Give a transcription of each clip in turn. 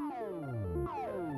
Oh.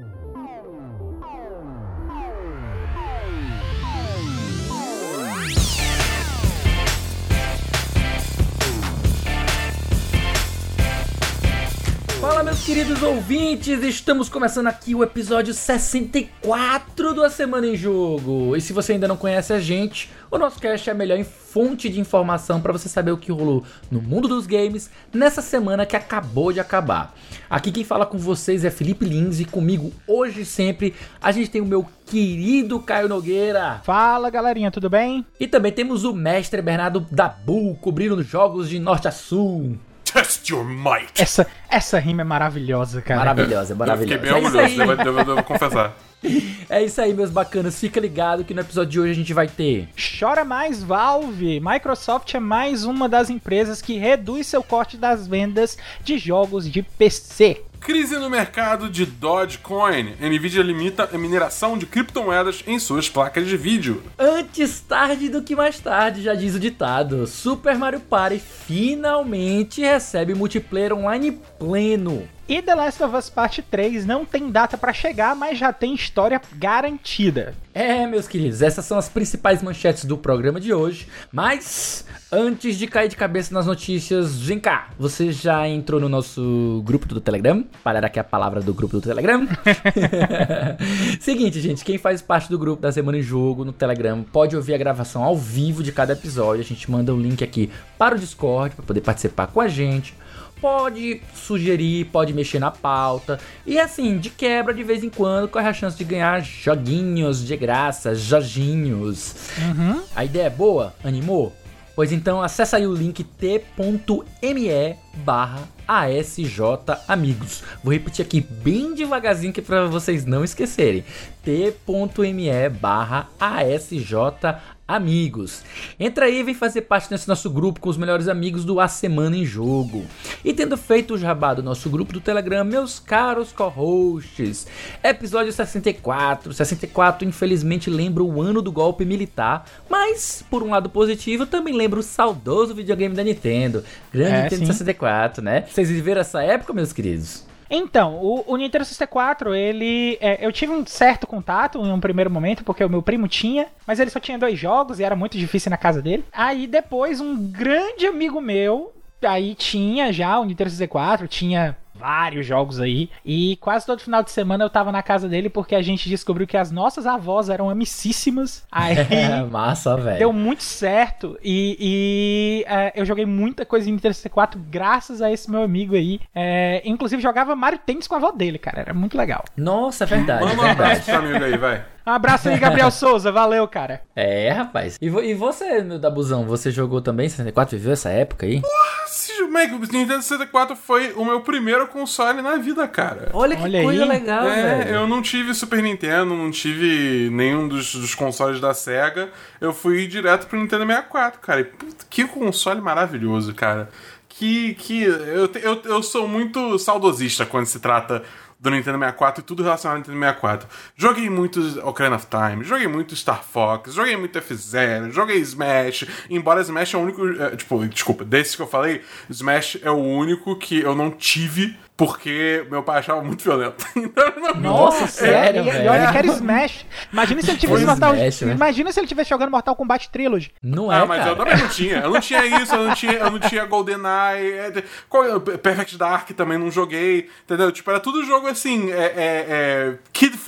Fala, meus queridos ouvintes! Estamos começando aqui o episódio 64 do A Semana em Jogo. E se você ainda não conhece a gente, o nosso cast é a melhor fonte de informação para você saber o que rolou no mundo dos games nessa semana que acabou de acabar. Aqui quem fala com vocês é Felipe Lins e comigo hoje e sempre a gente tem o meu querido Caio Nogueira. Fala galerinha, tudo bem? E também temos o mestre Bernardo Dabu cobrindo jogos de norte a sul. Test your might. Essa, essa rima é maravilhosa, cara. Maravilhosa, maravilhosa. Eu fiquei bem É orgulhoso, devo, devo- devo confessar. É isso aí, meus bacanas. Fica ligado que no episódio de hoje a gente vai ter. Chora mais Valve. Microsoft é mais uma das empresas que reduz seu corte das vendas de jogos de PC. Crise no mercado de Dogecoin. Nvidia limita a mineração de criptomoedas em suas placas de vídeo. Antes tarde do que mais tarde, já diz o ditado. Super Mario Party finalmente recebe multiplayer online pleno. E The Last of Us Part 3 não tem data pra chegar, mas já tem história garantida. É, meus queridos, essas são as principais manchetes do programa de hoje. Mas antes de cair de cabeça nas notícias, vem cá. Você já entrou no nosso grupo do Telegram? Parar aqui a palavra do grupo do Telegram. Seguinte, gente, quem faz parte do grupo da Semana em Jogo no Telegram pode ouvir a gravação ao vivo de cada episódio. A gente manda o link aqui para o Discord para poder participar com a gente. Pode sugerir, pode mexer na pauta. E assim, de quebra, de vez em quando, corre a chance de ganhar joguinhos de graça, joginhos. A ideia é boa? Animou? Pois então acessa aí o link t.me barra ASJ Amigos. Vou repetir aqui bem devagarzinho que é para vocês não esquecerem. t.me barra ASJ Amigos. Entra aí e vem fazer parte desse nosso grupo com os melhores amigos do A Semana em Jogo. E tendo feito o jabá do nosso grupo do Telegram, meus caros co-hosts, episódio 64. 64 infelizmente lembra o ano do golpe militar, mas por um lado positivo também lembra o saudoso videogame da Nintendo. Grande É, Nintendo sim. 64, né? Vocês viveram essa época, meus queridos? Então, o, o Nintendo 64, ele. é, eu tive um certo contato em um primeiro momento, porque o meu primo tinha, mas ele só tinha dois jogos e era muito difícil na casa dele. Aí depois, um grande amigo meu, aí tinha já o Nintendo 64, tinha vários jogos aí. E quase todo final de semana eu tava na casa dele porque a gente descobriu que as nossas avós eram amicíssimas. Aí. É, massa, velho. Deu muito certo e, e, é, eu joguei muita coisa em Nintendo 64 graças a esse meu amigo aí. É, inclusive jogava Mario Tennis com a avó dele, cara. Era muito legal. Nossa, é verdade, é Manda um abraço pro seu amigo aí, vai. Um abraço aí, Gabriel Souza. Valeu, cara. É, rapaz. E, vo- e você, meu Dabuzão, você jogou também 64? Viveu essa época aí? Esse Mac, o Nintendo 64 foi o meu primeiro console na vida, cara. Olha que Olha coisa aí. legal, É, velho. eu não tive Super Nintendo, não tive nenhum dos, dos consoles da SEGA. Eu fui direto pro Nintendo 64, cara. E, puta, que console maravilhoso, cara. Que. que eu, eu, eu sou muito saudosista quando se trata do Nintendo 64 e tudo relacionado ao Nintendo 64. Joguei muito Ocarina of Time, joguei muito Star Fox, joguei muito F-Zero, joguei Smash. Embora Smash é o único. é, tipo, desculpa, desses que eu falei, Smash é o único que eu não tive porque meu pai achava muito violento. Então, Nossa, sério, e, e olha que era Smash. Imagina se ele tivesse Foi Mortal Smash, né? Imagina se ele tivesse jogando Mortal Kombat Trilogy. Não é, Ah, mas cara. eu também não tinha. Eu não tinha isso, eu não tinha, eu não tinha GoldenEye. é, qual- Perfect Dark também não joguei, entendeu? Tipo, era tudo jogo assim, é,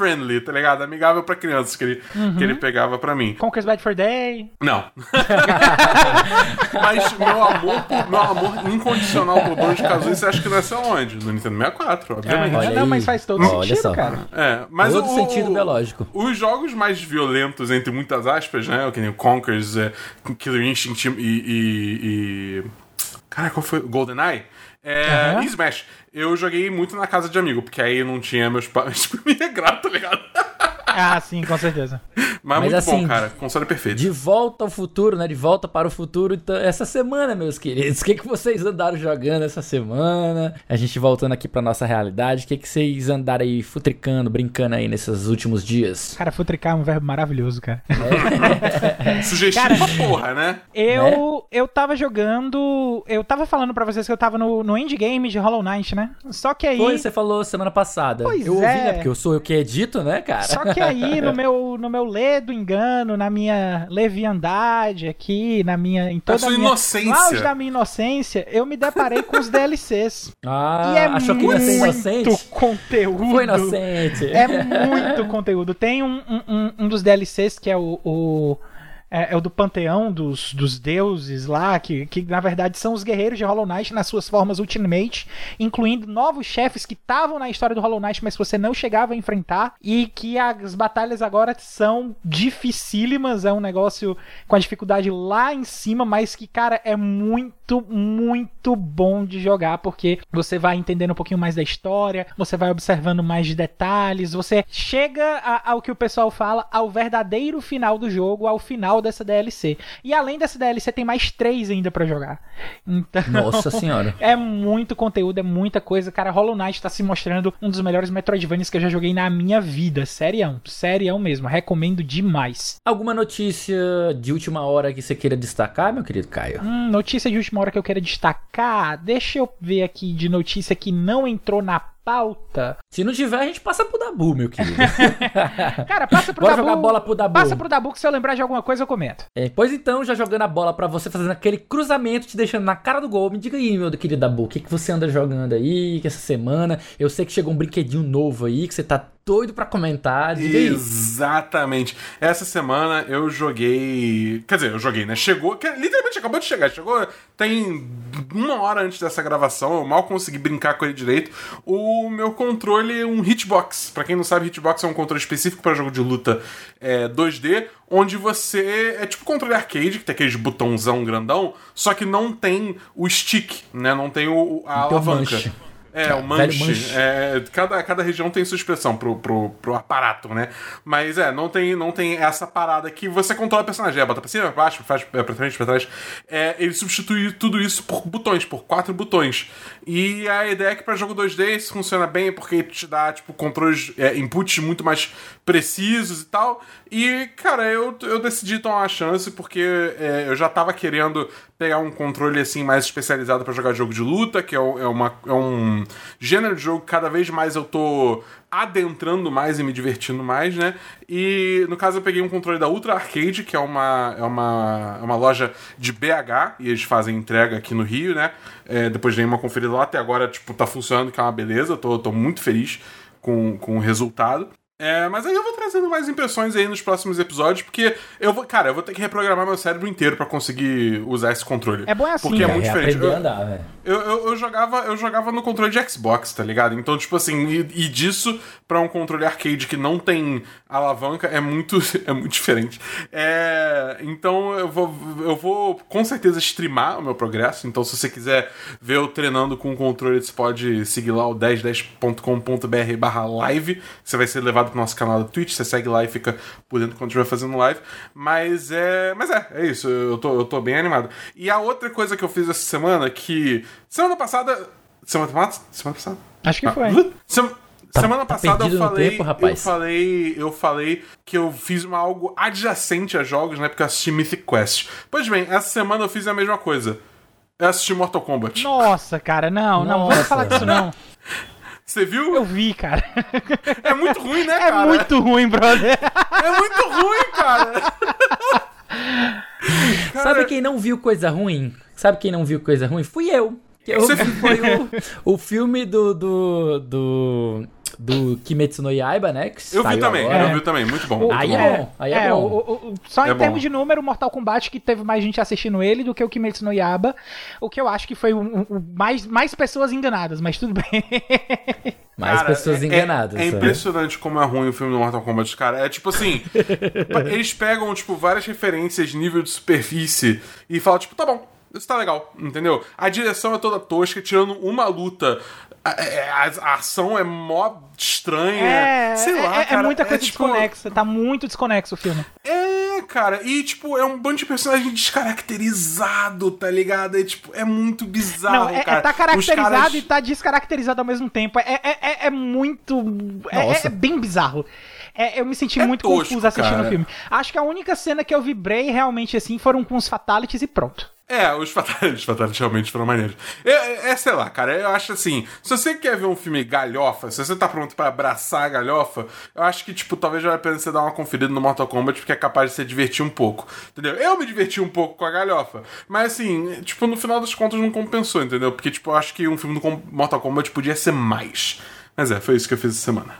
é- é kid-friendly, tá ligado? Amigável pra crianças que ele, que ele pegava pra mim. Conquer's Bad for Day. Não. Mas meu amor, por- meu amor incondicional por Banjo Kazooie, você acha que nasceu onde? No Nintendo 64, obviamente. Olha não, mas faz todo Olha sentido, só. cara. É, mas Todo o, sentido o- biológico. Os jogos mais violentos, entre muitas aspas, né? Que nem o Conkers, é, Killer Instinct e. e, e... Cara, qual foi? GoldenEye? É, Aham. E Smash. Eu joguei muito na casa de amigo, porque aí não tinha meus pais. Tipo, me grato, tá ligado? Ah, sim, com certeza. Mas, Mas muito assim, bom, cara. Console perfeito. De volta ao futuro, né? De volta para o futuro. Então, essa semana, meus queridos, o que, que vocês andaram jogando essa semana? A gente voltando aqui pra nossa realidade, o que, que vocês andaram aí futricando, brincando aí nesses últimos dias? Cara, futricar é um verbo maravilhoso, cara. Sugestivo Cara- pra porra, né? Eu, eu tava jogando. Eu tava falando pra vocês que eu tava no, no endgame de Hollow Knight, né? Só que aí. Foi, você falou semana passada. Pois eu ouvi, é. né? Porque eu sou eu que edito, né, cara? Só que aí, no meu, no meu ledo engano, na minha leviandade aqui, na minha. Em toda sua a minha, inocência. No auge da minha inocência, eu me deparei com os DLCs. Ah, e é achou que ia ser inocente? muito conteúdo. Foi inocente. É muito conteúdo. Tem um, um- um, um dos DLCs que é o. o- é, é o do panteão dos, dos deuses lá, que, que na verdade são os guerreiros de Hollow Knight nas suas formas Ultimate, incluindo novos chefes que estavam na história do Hollow Knight, mas você não chegava a enfrentar, e que as batalhas agora são dificílimas, é um negócio com a dificuldade lá em cima, mas que, cara, é muito, muito bom de jogar, porque você vai entendendo um pouquinho mais da história, você vai observando mais de detalhes, você chega a- ao que o pessoal fala, ao verdadeiro final do jogo, ao final dessa DLC. E além dessa DLC, tem mais três ainda pra jogar. Então. Nossa senhora. É muito conteúdo, é muita coisa. Cara, Hollow Knight tá se mostrando um dos melhores Metroidvanias que eu já joguei na minha vida. Serião, serião mesmo. Recomendo demais. Alguma notícia de última hora que você queira destacar, meu querido Caio? Hum, notícia de última hora que eu quero destacar. Deixa eu ver aqui de notícia que não entrou na pauta. Se não tiver, a gente passa pro Dabu, meu querido. Cara, passa pro Bora Dabu. jogar bola pro Dabu. Passa pro Dabu que se eu lembrar de alguma coisa eu comento. É, pois então, já jogando a bola pra você, fazendo aquele cruzamento, te deixando na cara do gol. Me diga aí, meu querido Dabu, o que, que você anda jogando aí que essa semana? Eu sei que chegou um brinquedinho novo aí, que você tá doido pra comentar. Diga aí. Exatamente. Essa semana eu joguei. Quer dizer, eu joguei, né? Chegou. que- Literalmente acabou de chegar. Chegou. Tem uma hora antes dessa gravação. Eu mal consegui brincar com ele direito. O meu controle é um hitbox. Pra quem não sabe, hitbox é um controle específico para jogo de luta é, 2D. Onde você. É tipo controle arcade, que tem aqueles botãozão grandão. Só que não tem o stick, né? Não tem o, a Não tem o alavanca. manche. É, o manche. manche. É, cada, cada região tem sua expressão pro, pro, pro aparato, né? Mas é, não tem, não tem essa parada que você controla o personagem. É, bota pra cima, pra baixo, faz é, pra frente, pra trás. É, ele substitui tudo isso por botões, por quatro botões. E a ideia é que pra jogo 2D isso funciona bem porque te dá, tipo, controles, é, inputs muito mais precisos e tal. E, cara, eu, eu decidi tomar uma chance porque é, eu já tava querendo pegar um controle assim mais especializado pra jogar jogo de luta, que é, é uma, é um gênero de jogo que cada vez mais eu tô adentrando mais e me divertindo mais, né? E no caso eu peguei um controle da Ultra Arcade, que é uma, é uma, é uma loja de BH, e eles fazem entrega aqui no Rio, né? É, depois dei uma conferida lá, até agora, tipo, tá funcionando, que é uma beleza, tô, tô muito feliz com, com o resultado. É, mas aí eu vou trazendo mais impressões aí nos próximos episódios, porque eu vou, cara, eu vou ter que reprogramar meu cérebro inteiro pra conseguir usar esse controle. É bom assim, Porque é cara. muito diferente. aprender a Eu- andar, eu, eu, eu jogava, eu jogava no controle de Xbox, tá ligado? Então, tipo assim, e, e disso pra um controle arcade que não tem alavanca é muito, é muito diferente. É, então eu vou, eu vou com certeza streamar o meu progresso. Então, se você quiser ver eu treinando com o controle, você pode seguir lá o 1010.com.br barra live. Você vai ser levado pro nosso canal da Twitch. Você segue lá e fica por dentro quando estiver fazendo live. Mas é. Mas é, é isso. Eu tô, eu tô bem animado. E a outra coisa que eu fiz essa semana, que. Semana passada. Semana passada? Semana passada? Acho que Ah, foi. Sem- Tá- semana tá passada eu falei, tempo, rapaz. eu falei, eu falei que eu fiz uma algo adjacente a jogos, né? Porque eu assisti Mythic Quest. Pois bem, essa semana eu fiz a mesma coisa. Eu assisti Mortal Kombat. Nossa, cara, não, não, vamos Nossa. falar disso não. Você viu? Eu vi, cara. É muito ruim, né, É cara? muito ruim, brother. É muito ruim, cara. Cara, Sabe quem não viu coisa ruim? Sabe quem não viu coisa ruim? Fui eu. Eu foi o, o filme do, do, do, do Kimetsu no Yaiba, né? Que Eu vi também, agora. eu vi também, muito bom. muito Aí bom. é bom, aí é, É, bom. o- o- o- só É em bom. termos de número, Mortal Kombat que teve mais gente assistindo ele do que o Kimetsu no Yaba. O que eu acho que foi um- um- mais, mais pessoas enganadas, mas tudo bem. Mais Cara, pessoas é- enganadas. É, é impressionante como é ruim o filme do Mortal Kombat, cara. É tipo assim, eles pegam, tipo, várias referências de nível de superfície e falam, tipo, tá bom, isso tá legal, entendeu? A direção é toda tosca, tirando uma luta A, é, a, a ação é mó estranha. É, sei é, lá, é, cara. muita coisa tipo, desconexa. Tá muito desconexo o filme. É, cara. E, tipo, é um bando de personagem descaracterizado, tá ligado? É, tipo, é muito bizarro, Não, é, é cara. tá caracterizado caras- e tá descaracterizado ao mesmo tempo. É, é, é, é muito. É, é bem bizarro. É, eu me senti É muito tosco, confuso assistindo cara. o filme. Acho que a única cena que eu vibrei realmente assim foram com os fatalities e pronto. É, os fatalities, os fatalities realmente foram maneiros. É, é, é, sei lá, cara, eu acho assim, se você quer ver um filme galhofa, se você tá pronto pra abraçar a galhofa, eu acho que, tipo, talvez vale a pena você dar uma conferida no Mortal Kombat, porque é capaz de se divertir um pouco, entendeu? Eu me diverti um pouco com a galhofa, mas assim, tipo, no final das contas não compensou, entendeu? Porque, tipo, eu acho que um filme do Mortal Kombat podia ser mais. Mas é, foi isso que eu fiz essa semana.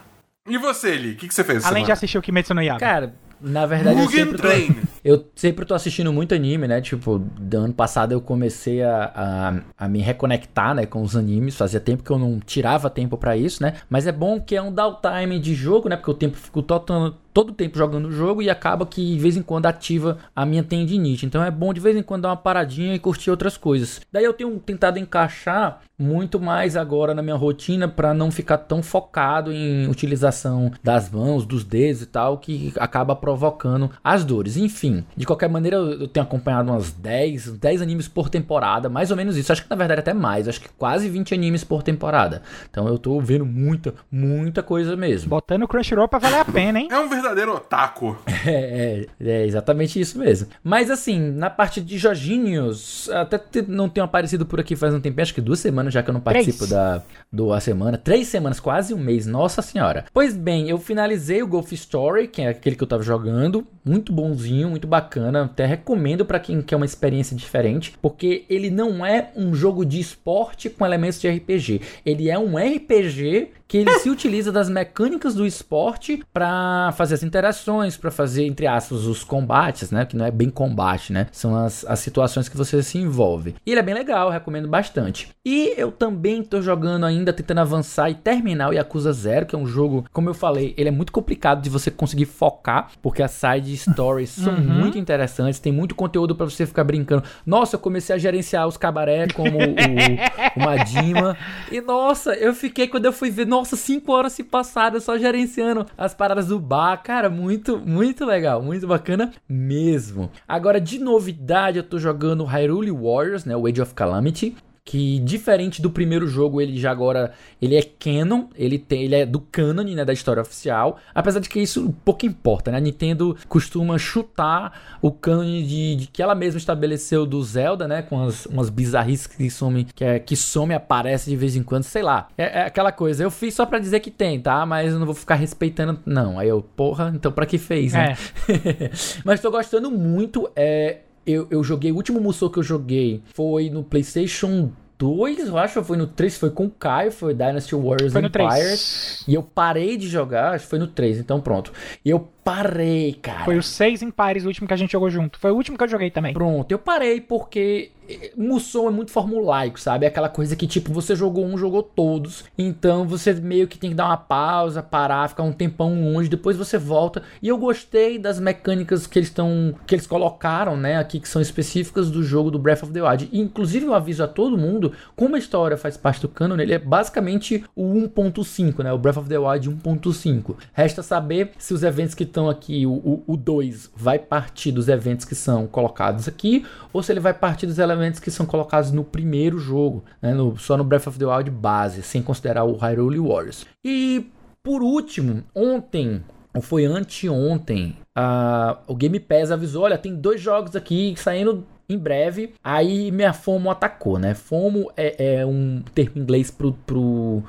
E você, Eli, o que, que você fez essa Além de semana? assistir o Kimetsu no Yaiba. Cara, na verdade eu sempre, tô, eu sempre tô assistindo muito anime, né? Tipo, do ano passado eu comecei a, a, a me reconectar, né, com os animes. Fazia tempo que eu não tirava tempo pra isso, né? Mas é bom que é um downtime de jogo, né? Porque o tempo fico todo, todo o tempo jogando o jogo e acaba que de vez em quando ativa a minha tendinite. Então é bom de vez em quando dar uma paradinha e curtir outras coisas. Daí eu tenho tentado encaixar muito mais agora na minha rotina pra não ficar tão focado em utilização das mãos, dos dedos e tal, que acaba provocando as dores. Enfim, de qualquer maneira eu eu tenho acompanhado umas 10, 10 animes por temporada, mais ou menos isso. Acho que na verdade até mais, acho que quase 20 animes por temporada. Então eu tô vendo muita, muita coisa mesmo. Botando o Crunchyroll pra valer a pena, hein? É um verdadeiro otaku. É, é, é exatamente isso mesmo. Mas assim, na parte de Jorginhos, até te- não tenho aparecido por aqui faz um tempo, acho que duas semanas já que eu não participo Três. da do A Semana. Três semanas, quase um mês, nossa senhora. Pois bem, eu finalizei o Golf Story, que é aquele que eu tava jogando. Muito bonzinho, muito bacana. Até recomendo pra quem quer uma experiência diferente, porque ele não é um jogo de esporte com elementos de RPG. Ele é um RPG que ele se utiliza das mecânicas do esporte pra fazer as interações, pra fazer, entre aspas, os combates, né? Que não é bem combate, né? São as, as situações que você se envolve. E ele é bem legal, recomendo bastante. E eu também tô jogando ainda, tentando avançar e terminar o Yakuza Zero, que é um jogo, como eu falei, ele é muito complicado de você conseguir focar, porque as side stories são muito interessantes, tem muito conteúdo pra você ficar brincando. Nossa, eu comecei a gerenciar os cabaré como o, o Madima. E nossa, eu fiquei quando eu fui ver, nossa, cinco horas se passaram só gerenciando as paradas do bar. Cara, muito, muito legal, muito bacana mesmo. Agora, de novidade, eu tô jogando Hyrule Warriors, né? O Age of Calamity. Que diferente do primeiro jogo, ele já agora ele é canon, ele tem, ele é do canon, né, da história oficial. Apesar de que isso pouco importa, né? A Nintendo costuma chutar o canon de, de que ela mesma estabeleceu do Zelda, né, com as, umas bizarrices que some, que, é, que some e aparece de vez em quando, sei lá. É, é aquela coisa, eu fiz só pra dizer que tem, tá? Mas eu não vou ficar respeitando, não. Aí eu, porra, então pra que fez, né? Mas tô gostando muito, é eu, eu joguei, o último Musou que eu joguei foi no PlayStation 2, eu acho, ou foi no 3, foi com o Caio, foi Dynasty Warriors Foi Empires. 3. E eu parei de jogar, acho que foi no 3, então pronto. E eu parei, cara. Foi o 6 em pares, o último que a gente jogou junto. Foi o último que eu joguei também. Pronto, eu parei porque eh, Musou é muito formulaico, sabe? É aquela coisa que, tipo, você jogou um, jogou todos. Então você meio que tem que dar uma pausa, parar, ficar um tempão longe, depois você volta. E eu gostei das mecânicas que eles estão. que eles colocaram, né, aqui, que são específicas do jogo do Breath of the Wild. E, inclusive, eu aviso a todo mundo, como a história faz parte do canon, ele é basicamente o 1.5, né? O Breath of the Wild 1.5. Resta saber se os eventos que estão aqui, o, o, o 2, vai partir dos eventos que são colocados aqui, ou se ele vai partir dos elementos que são colocados no primeiro jogo, né? No- só no Breath of the Wild base, sem considerar o Hyrule Warriors. E por último, ontem, ou foi anteontem, a- o Game Pass avisou: olha, tem dois jogos aqui saindo em breve. Aí minha FOMO atacou, né? FOMO é, é um termo inglês pro. pro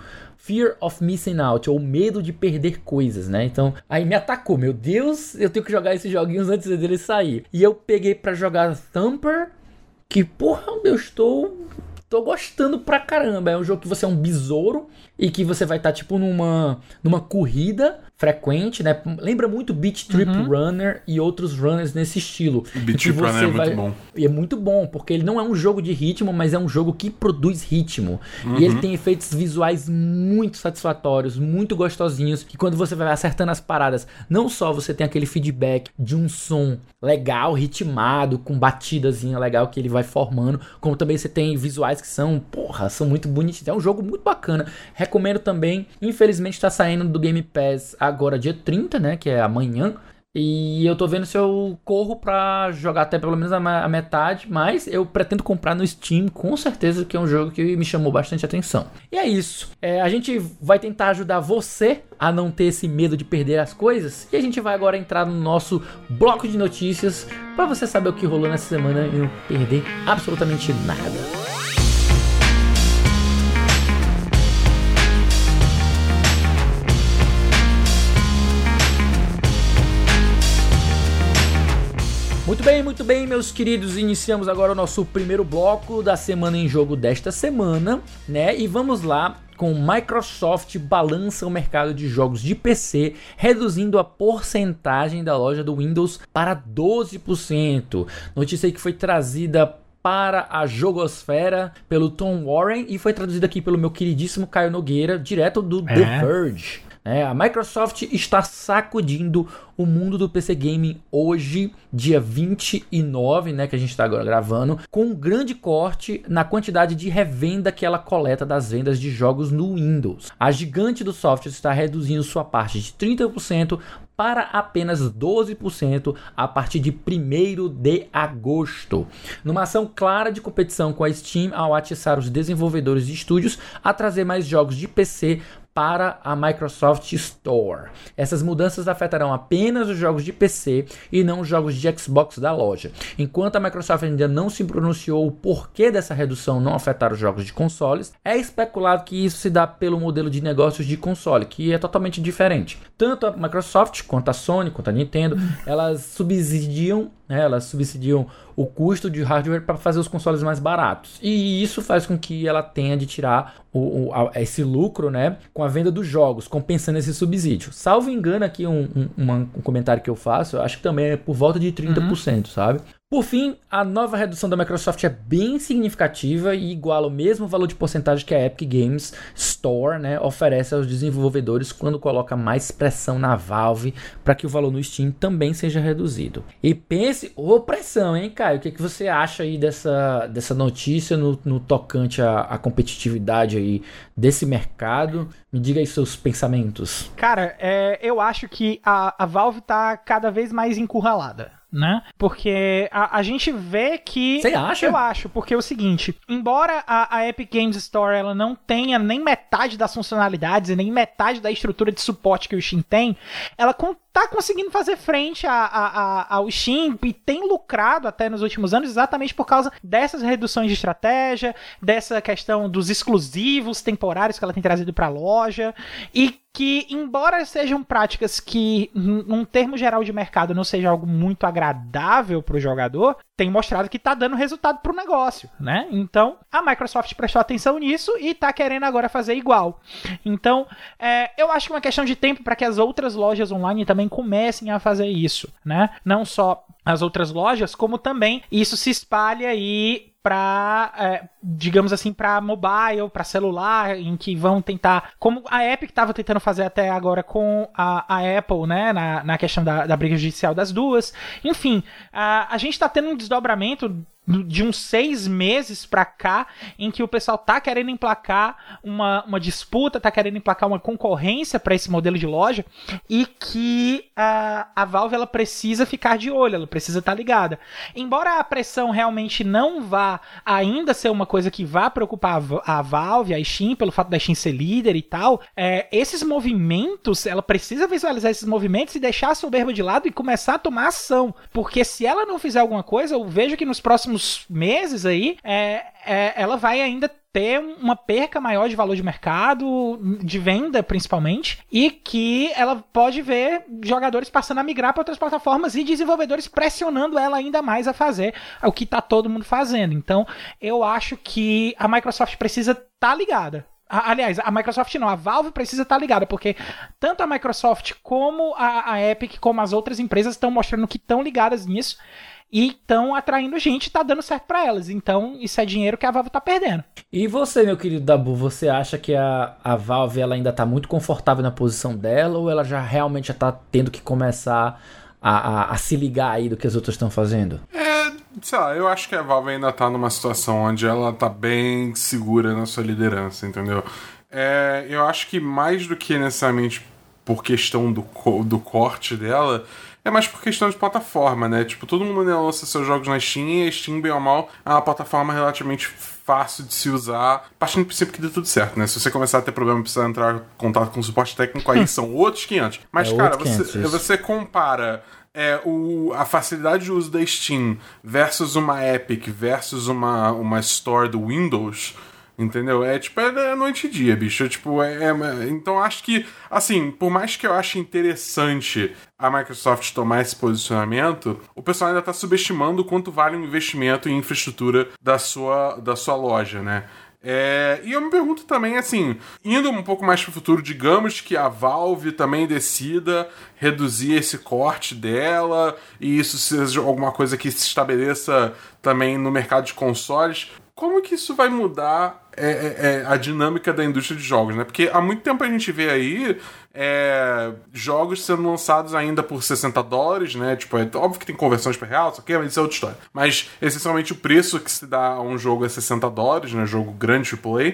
Fear of missing out, ou medo de perder coisas, né? Então, aí me atacou. Meu Deus, eu tenho que jogar esses joguinhos antes dele sair. E eu peguei pra jogar Thumper, que porra, eu estou tô gostando pra caramba. É um jogo que você é um besouro e que você vai estar tá, tipo numa numa corrida frequente, né? Lembra muito Beat Trip uhum. Runner e outros runners nesse estilo. Beat Trip Runner é vai... muito bom. E é muito bom, porque ele não é um jogo de ritmo, mas é um jogo que produz ritmo. Uhum. E ele tem efeitos visuais muito satisfatórios, muito gostosinhos, que quando você vai acertando as paradas, não só você tem aquele feedback de um som legal, ritmado, com batidazinha legal que ele vai formando, como também você tem visuais que são, porra, são muito bonitos. É um jogo muito bacana. Recomendo também. Infelizmente está saindo do Game Pass agora dia 30, né? Que é amanhã. E eu tô vendo se eu corro pra jogar até pelo menos a metade, mas eu pretendo comprar no Steam, com certeza, que é um jogo que me chamou bastante atenção. E é isso. É, a gente vai tentar ajudar você a não ter esse medo de perder as coisas. E a gente vai agora entrar no nosso bloco de notícias para você saber o que rolou nessa semana e não perder absolutamente nada. Muito bem, muito bem, meus queridos. Iniciamos agora o nosso primeiro bloco da semana em jogo desta semana, né? E vamos lá com Microsoft balança o mercado de jogos de PC, reduzindo a porcentagem da loja do Windows para 12%. Notícia aí que foi trazida para a jogosfera pelo Tom Warren e foi traduzida aqui pelo meu queridíssimo Caio Nogueira, direto do é. The Verge. É, a Microsoft está sacudindo o mundo do PC Gaming hoje, dia 29, né, que a gente está agora gravando, com um grande corte na quantidade de revenda que ela coleta das vendas de jogos no Windows. A gigante do software está reduzindo sua parte de 30% para apenas 12% a partir de 1 de agosto. Numa ação clara de competição com a Steam ao atiçar os desenvolvedores de estúdios a trazer mais jogos de PC para a Microsoft Store. Essas mudanças afetarão apenas os jogos de PC e não os jogos de Xbox da loja. Enquanto a Microsoft ainda não se pronunciou o porquê dessa redução não afetar os jogos de consoles, é especulado que isso se dá pelo modelo de negócios de console, que é totalmente diferente. Tanto a Microsoft quanto a Sony, quanto a Nintendo, elas subsidiam né, elas subsidiam o custo de hardware para fazer os consoles mais baratos. E isso faz com que ela tenha de tirar o, o, a, esse lucro né, com a venda dos jogos, compensando esse subsídio. Salvo engano, aqui um, um, um comentário que eu faço, eu acho que também é por volta de 30%, uhum. sabe? Por fim, a nova redução da Microsoft é bem significativa e iguala o mesmo valor de porcentagem que a Epic Games Store né, oferece aos desenvolvedores quando coloca mais pressão na Valve para que o valor no Steam também seja reduzido. E pense, ô pressão, hein, Caio? O que, que você acha aí dessa, dessa notícia no, no tocante à, à competitividade aí desse mercado? Me diga aí seus pensamentos. Cara, é, eu acho que a, a Valve tá cada vez mais encurralada né? Porque a, a gente vê que. Você acha? Eu acho, porque é o seguinte: embora a, a, Epic Games Store ela não tenha nem metade das funcionalidades e nem metade da estrutura de suporte que o Steam tem, ela tá conseguindo fazer frente a, a, a, ao Steam e tem lucrado até nos últimos anos exatamente por causa dessas reduções de estratégia, dessa questão dos exclusivos temporários que ela tem trazido para a loja e que, embora sejam práticas que, num termo geral de mercado, não seja algo muito agradável para o jogador, tem mostrado que está dando resultado para o negócio, né? Então, a Microsoft prestou atenção nisso e está querendo agora fazer igual. Então, é, eu acho que é uma questão de tempo para que as outras lojas online também comecem a fazer isso, né? Não só as outras lojas, como também isso se espalha aí para, é, digamos assim, para mobile, para celular, em que vão tentar, como a Epic estava tentando fazer até agora com a, a Apple, né, na, na questão da, da briga judicial das duas. Enfim, a, a gente está tendo um desdobramento de uns seis meses pra cá, em que o pessoal tá querendo emplacar uma, uma disputa, tá querendo emplacar uma concorrência para esse modelo de loja, e que a, a Valve ela precisa ficar de olho, ela precisa estar tá ligada. Embora a pressão realmente não vá ainda ser uma coisa que vá preocupar a, a Valve, a Steam, pelo fato da Steam ser líder e tal, é, esses movimentos, ela precisa visualizar esses movimentos e deixar a soberba de lado e começar a tomar ação. Porque se ela não fizer alguma coisa, eu vejo que nos próximos próximos meses aí, é, é, ela vai ainda ter uma perca maior de valor de mercado, de venda principalmente, e que ela pode ver jogadores passando a migrar para outras plataformas e desenvolvedores pressionando ela ainda mais a fazer o que está todo mundo fazendo. Então, eu acho que a Microsoft precisa estar tá ligada Aliás, a Microsoft não, a Valve precisa estar tá ligada, porque tanto a Microsoft como a, a Epic, como as outras empresas estão mostrando que estão ligadas nisso e estão atraindo gente e tá dando certo para elas. Então, isso é dinheiro que a Valve tá perdendo. E você, meu querido Dabu, você acha que a, a Valve ela ainda tá muito confortável na posição dela ou ela já realmente já tá tendo que começar a, a, a se ligar aí do que as outras estão fazendo? É, sei lá, eu acho que a Valve ainda tá numa situação onde ela tá bem segura na sua liderança, entendeu? É, eu acho que mais do que necessariamente por questão do, do corte dela, é mais por questão de plataforma, né? Tipo, todo mundo né, lança seus jogos na Steam e a Steam, bem ou mal, é uma plataforma relativamente fácil de se usar, partindo do princípio que deu tudo certo, né? Se você começar a ter problema e precisar entrar em contato com o suporte técnico, aí são outros 500. Mas, é cara, você, 500, você compara é, o, a facilidade de uso da Steam versus uma Epic versus uma, uma Store do Windows Entendeu? É tipo, é, é noite e dia, bicho. Tipo, é, é, então acho que, assim, por mais que eu ache interessante a Microsoft tomar esse posicionamento, o pessoal ainda está subestimando quanto vale o investimento em infraestrutura da sua, da sua loja, né? É, e eu me pergunto também, assim, indo um pouco mais para o futuro, digamos que a Valve também decida reduzir esse corte dela e isso seja alguma coisa que se estabeleça também no mercado de consoles. Como que isso vai mudar é, é, é, a dinâmica da indústria de jogos, né? Porque há muito tempo a gente vê aí é, jogos sendo lançados ainda por 60 dólares, né? Tipo, é óbvio que tem conversões para real, isso aqui, mas isso é outra história. Mas, essencialmente, o preço que se dá a um jogo é 60 dólares, né? Jogo grande AAA.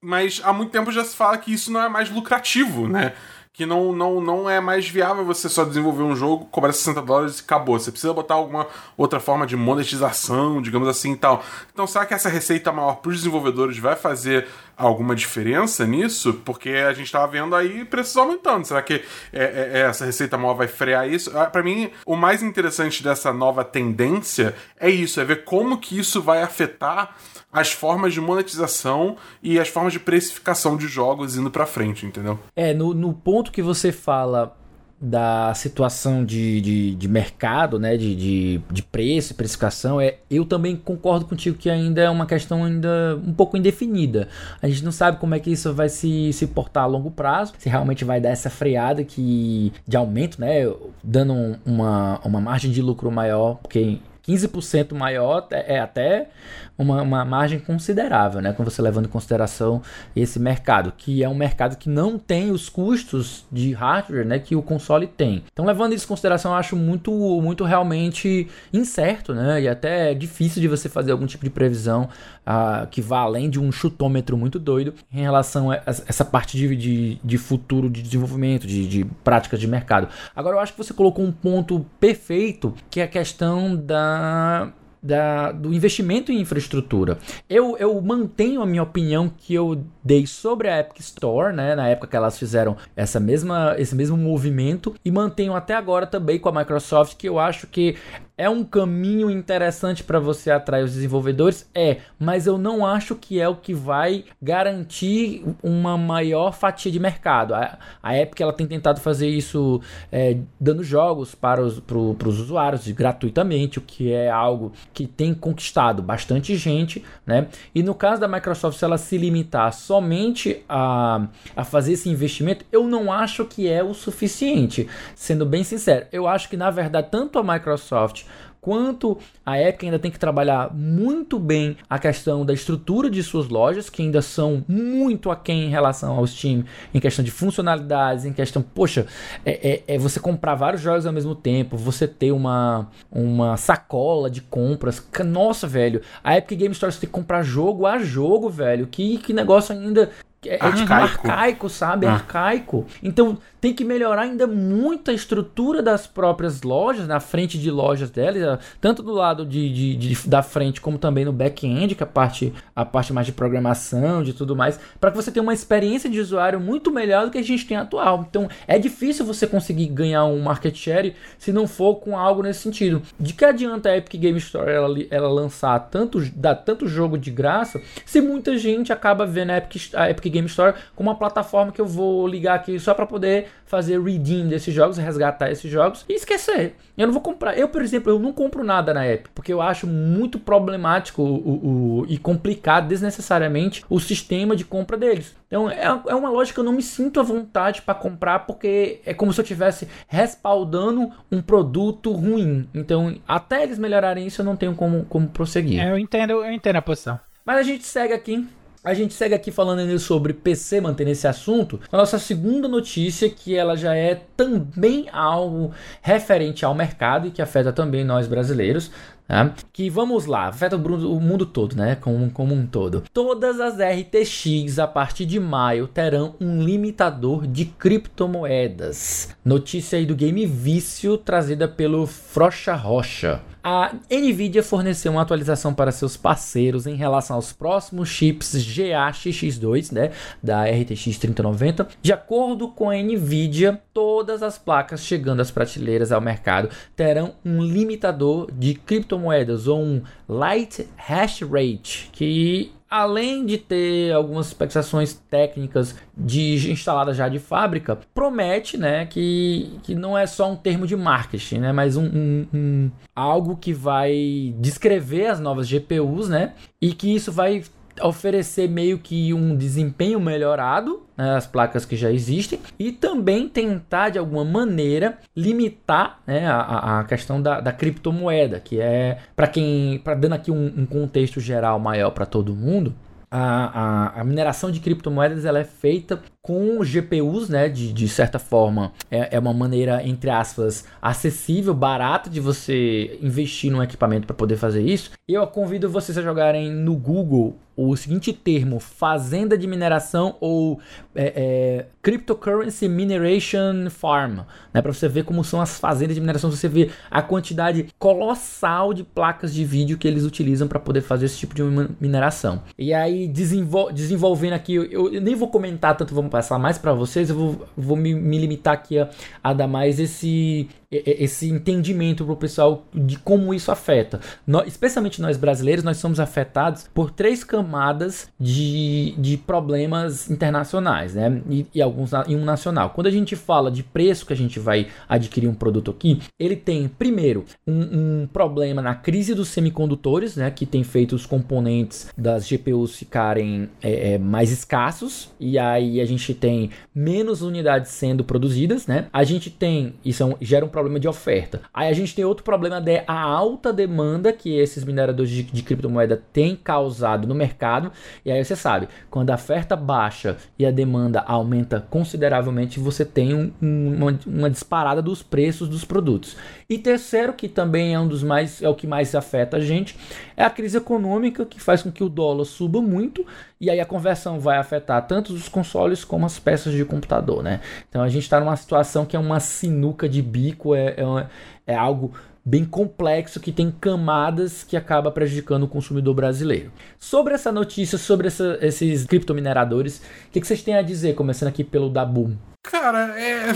Mas há muito tempo já se fala que isso não é mais lucrativo, né? Que não, não, não é mais viável você só desenvolver um jogo, cobrar 60 dólares e acabou. Você precisa botar alguma outra forma de monetização, digamos assim e tal. Então, será que essa receita maior para os desenvolvedores vai fazer alguma diferença nisso? Porque a gente estava vendo aí preços aumentando. Será que é, é, é, essa receita maior vai frear isso? Ah, para mim, o mais interessante dessa nova tendência é isso, é ver como que isso vai afetar as formas de monetização e as formas de precificação de jogos indo para frente, entendeu? É, no, no ponto que você fala da situação de, de, de mercado, né, de, de, de preço precificação, é, eu também concordo contigo que ainda é uma questão ainda um pouco indefinida. A gente não sabe como é que isso vai se, se portar a longo prazo, se realmente vai dar essa freada que, de aumento, né, dando uma, uma margem de lucro maior, porque 15% maior é, até uma, uma margem considerável, né? Quando você levando em consideração esse mercado, que é um mercado que não tem os custos de hardware né, que o console tem. Então, levando isso em consideração, eu acho muito, muito realmente incerto, né? E até difícil de você fazer algum tipo de previsão uh, que vá além de um chutômetro muito doido em relação a essa parte de, de, de futuro de desenvolvimento, de, de práticas de mercado. Agora, eu acho que você colocou um ponto perfeito, que é a questão da da, do investimento em infraestrutura. Eu, eu mantenho a minha opinião que eu dei sobre a Epic Store, né, na época que elas fizeram essa mesma, esse mesmo movimento, e mantenho até agora também com a Microsoft, que eu acho que é um caminho interessante para você atrair os desenvolvedores? É, mas eu não acho que é o que vai garantir uma maior fatia de mercado. A, a Epic ela tem tentado fazer isso é, dando jogos para os, pro, os usuários gratuitamente, o que é algo que tem conquistado bastante gente, né? E no caso da Microsoft, se ela se limitar somente a, a fazer esse investimento, eu não acho que é o suficiente. Sendo bem sincero, eu acho que na verdade tanto a Microsoft quanto a Epic ainda tem que trabalhar muito bem a questão da estrutura de suas lojas, que ainda são muito aquém em relação ao Steam, em questão de funcionalidades, em questão, poxa, é, é, é você comprar vários jogos ao mesmo tempo, você ter uma, uma sacola de compras. Nossa, velho, a Epic Game Store você tem que comprar jogo a jogo, velho. Que, que negócio ainda é, é arcaico. arcaico, sabe? Ah. Arcaico. Então tem que melhorar ainda muito a estrutura das próprias lojas, na frente de lojas delas, tanto do lado de, de, de da frente como também no back-end, que é a parte, a parte mais de programação, de tudo mais, para que você tenha uma experiência de usuário muito melhor do que a gente tem atual. Então é difícil você conseguir ganhar um market share se não for com algo nesse sentido. De que adianta a Epic Game Store ela, ela lançar tanto, dar tanto jogo de graça se muita gente acaba vendo a Epic, a Epic Game Store como uma plataforma que eu vou ligar aqui só para poder fazer redeem desses jogos, resgatar esses jogos e esquecer. Eu não vou comprar. Eu, por exemplo, eu não compro nada na Epic, porque eu acho muito problemático o, o, o, e complicado desnecessariamente o sistema de compra deles. Então é, é uma lógica que eu não me sinto à vontade para comprar, porque é como se eu estivesse respaldando um produto ruim. Então, até eles melhorarem isso, eu não tenho como, como prosseguir. É, eu entendo, eu entendo a posição. Mas a gente segue aqui a gente segue aqui falando sobre PC, mantendo esse assunto. A nossa segunda notícia, que ela já é também algo referente ao mercado e que afeta também nós brasileiros. Né? Que vamos lá, afeta o mundo todo, né? Como, como um todo. Todas as RTX a partir de maio terão um limitador de criptomoedas. Notícia aí do Game Vício trazida pelo Frocha Rocha. A Nvidia forneceu uma atualização para seus parceiros em relação aos próximos chips GAXX2, né, da RTX 3090. De acordo com a Nvidia, todas as placas chegando às prateleiras ao mercado terão um limitador de criptomoedas ou um Light Hash Rate, que além de ter algumas especificações técnicas de instaladas já de fábrica, promete, né, que, que não é só um termo de marketing, né, mas um, um, um algo que vai descrever as novas GPUs, né, e que isso vai oferecer meio que um desempenho melhorado né, as placas que já existem e também tentar de alguma maneira limitar né, a, a questão da, da criptomoeda, que é para quem, para dando aqui um, um contexto geral maior para todo mundo, a, a, a, mineração de criptomoedas ela é feita com GPUs, né? De, de certa forma, é, é uma maneira, entre aspas, acessível, barata de você investir num equipamento para poder fazer isso. Eu convido vocês a jogarem no Google o seguinte termo: fazenda de mineração ou é, é, cryptocurrency mineration farm, né? Para você ver como são as fazendas de mineração, você vê a quantidade colossal de placas de vídeo que eles utilizam para poder fazer esse tipo de mineração. E aí desenvol desenvolvendo aqui, eu, eu, nem vou comentar tanto, vamos passar mais para vocês, eu vou, vou me, me limitar aqui a, a dar mais esse esse entendimento para o pessoal de como isso afeta. Nós, especialmente nós brasileiros, nós somos afetados por três camadas de, de problemas internacionais, né? E, e alguns em um nacional. Quando a gente fala de preço que a gente vai adquirir um produto aqui, ele tem primeiro um, um problema na crise dos semicondutores, né? Que tem feito os componentes das GPUs ficarem é, é, mais escassos e aí a gente tem menos unidades sendo produzidas, né? A gente tem isso é um, gera um de oferta. Aí a gente tem outro problema de a alta demanda que esses mineradores de, de criptomoeda têm causado no mercado. E aí você sabe, quando a oferta baixa e a demanda aumenta consideravelmente, você tem um, uma, uma disparada dos preços dos produtos. E terceiro, que também é um dos mais é o que mais afeta a gente, é a crise econômica que faz com que o dólar suba muito e aí a conversão vai afetar tanto os consoles como as peças de computador, né? Então a gente está numa situação que é uma sinuca de bico, é, é, uma, é algo bem complexo que tem camadas que acaba prejudicando o consumidor brasileiro. Sobre essa notícia, sobre essa, esses criptomineradores, o que, que, vocês têm a dizer, começando aqui pelo Dabu? Cara, é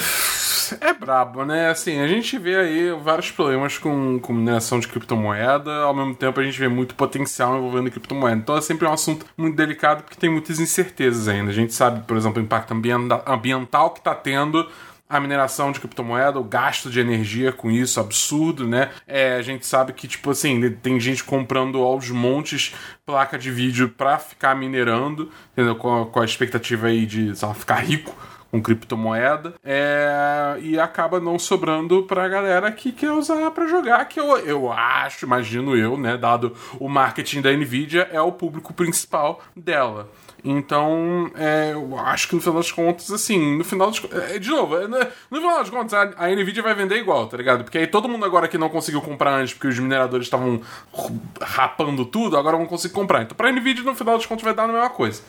é brabo, né? Assim, a gente vê aí vários problemas com, mineração de criptomoeda, ao mesmo tempo a gente vê muito potencial envolvendo criptomoeda. Então é sempre um assunto muito delicado porque tem muitas incertezas ainda. A gente sabe, por exemplo, o impacto ambiental que está tendo a mineração de criptomoeda, o gasto de energia com isso, absurdo, né? É, a gente sabe que, tipo assim, tem gente comprando aos montes placa de vídeo para ficar minerando, entendeu? Com, com a expectativa aí de, lá, ficar rico com criptomoeda é, e acaba não sobrando pra galera que quer usar para jogar, que eu, eu acho, imagino eu, né, dado o marketing da Nvidia, é o público principal dela. Então, é, eu acho que no final das contas, assim, no final das é, De novo, é, no final das contas, a, a, Nvidia vai vender igual, tá ligado? Porque aí todo mundo agora que não conseguiu comprar antes, porque os mineradores estavam rapando tudo, agora vão conseguir comprar. Então, pra Nvidia, no final das contas, vai dar a mesma coisa.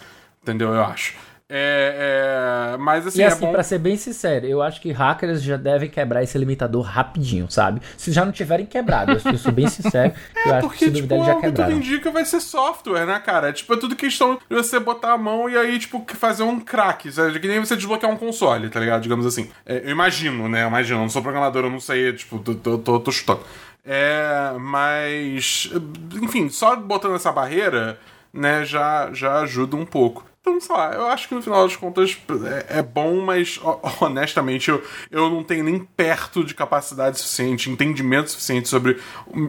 Entendeu? Eu acho. É, é, mas assim, e assim, é bom... pra ser bem sincero, eu acho que hackers já devem quebrar esse limitador rapidinho, sabe? Se já não tiverem quebrado, eu sou bem sincero, é, eu acho porque, que se tipo, já quebraram. tudo indica vai ser software, né, cara? É, tipo, é tudo questão de você botar a mão e aí, tipo, fazer um crack, sabe? Que nem você desbloquear um console, tá ligado? Digamos assim. É, eu imagino, né? Eu imagino, eu não sou programador, eu não sei, tipo, tô, tô, tô, tô chutando. É, mas, enfim, só botando essa barreira, né, já, já ajuda um pouco. Então, sei lá, eu acho que no final das contas é, é bom, mas honestamente eu, eu não tenho nem perto de capacidade suficiente, entendimento suficiente sobre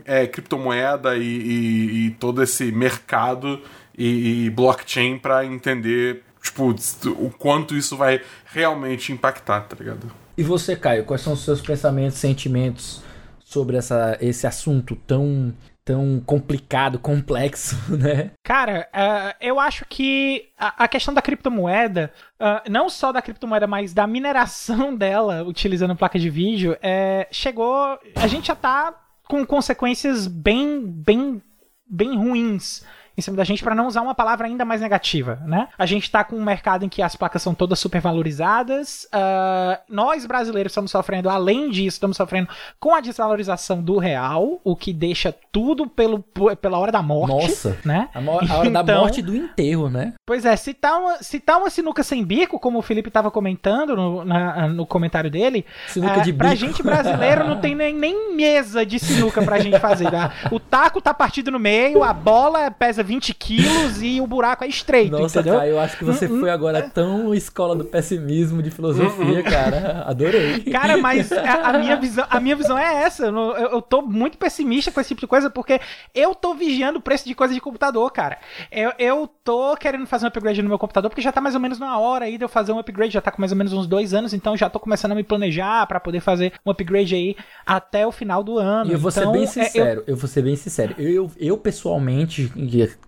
é, criptomoeda e, e, e, todo esse mercado e, e blockchain para entender tipo, o quanto isso vai realmente impactar, tá ligado? E você, Caio, quais são os seus pensamentos, sentimentos sobre essa, esse assunto tão tão complicado, complexo, né? Cara, uh, eu acho que a, a, questão da criptomoeda, uh, não só da criptomoeda, mas da mineração dela, utilizando placa de vídeo, é, chegou. A gente já tá com consequências bem, bem, bem ruins em cima da gente para não usar uma palavra ainda mais negativa, né? A gente tá com um mercado em que as placas são todas supervalorizadas. Uh, nós brasileiros estamos sofrendo, além disso, estamos sofrendo com a desvalorização do real, o que deixa tudo pelo, pela hora da morte. Nossa, né? A, a hora então, da morte do enterro, né? Pois é, se tá, uma, se tá uma sinuca sem bico, como o Felipe tava comentando no, na, no comentário dele, sinuca uh, de pra bico. gente brasileiro não tem nem, nem mesa de sinuca pra gente fazer. Tá? O taco tá partido no meio, a bola pesa 20 quilos e o buraco é estreito, Nossa, entendeu? Cara, eu acho que você foi agora tão escola do pessimismo, de filosofia, cara. Adorei. Cara, mas a, a, minha, visão, a minha visão é essa. Eu, eu tô muito pessimista com esse tipo de coisa, porque eu tô vigiando o preço de coisa de computador, cara. Eu, eu tô querendo fazer um upgrade no meu computador, porque já tá mais ou menos uma hora aí de eu fazer um upgrade, já tá com mais ou menos uns dois anos, então já tô começando a me planejar para poder fazer um upgrade aí até o final do ano. E eu vou então, ser bem sincero, é, eu... eu vou ser bem sincero. Eu, eu pessoalmente,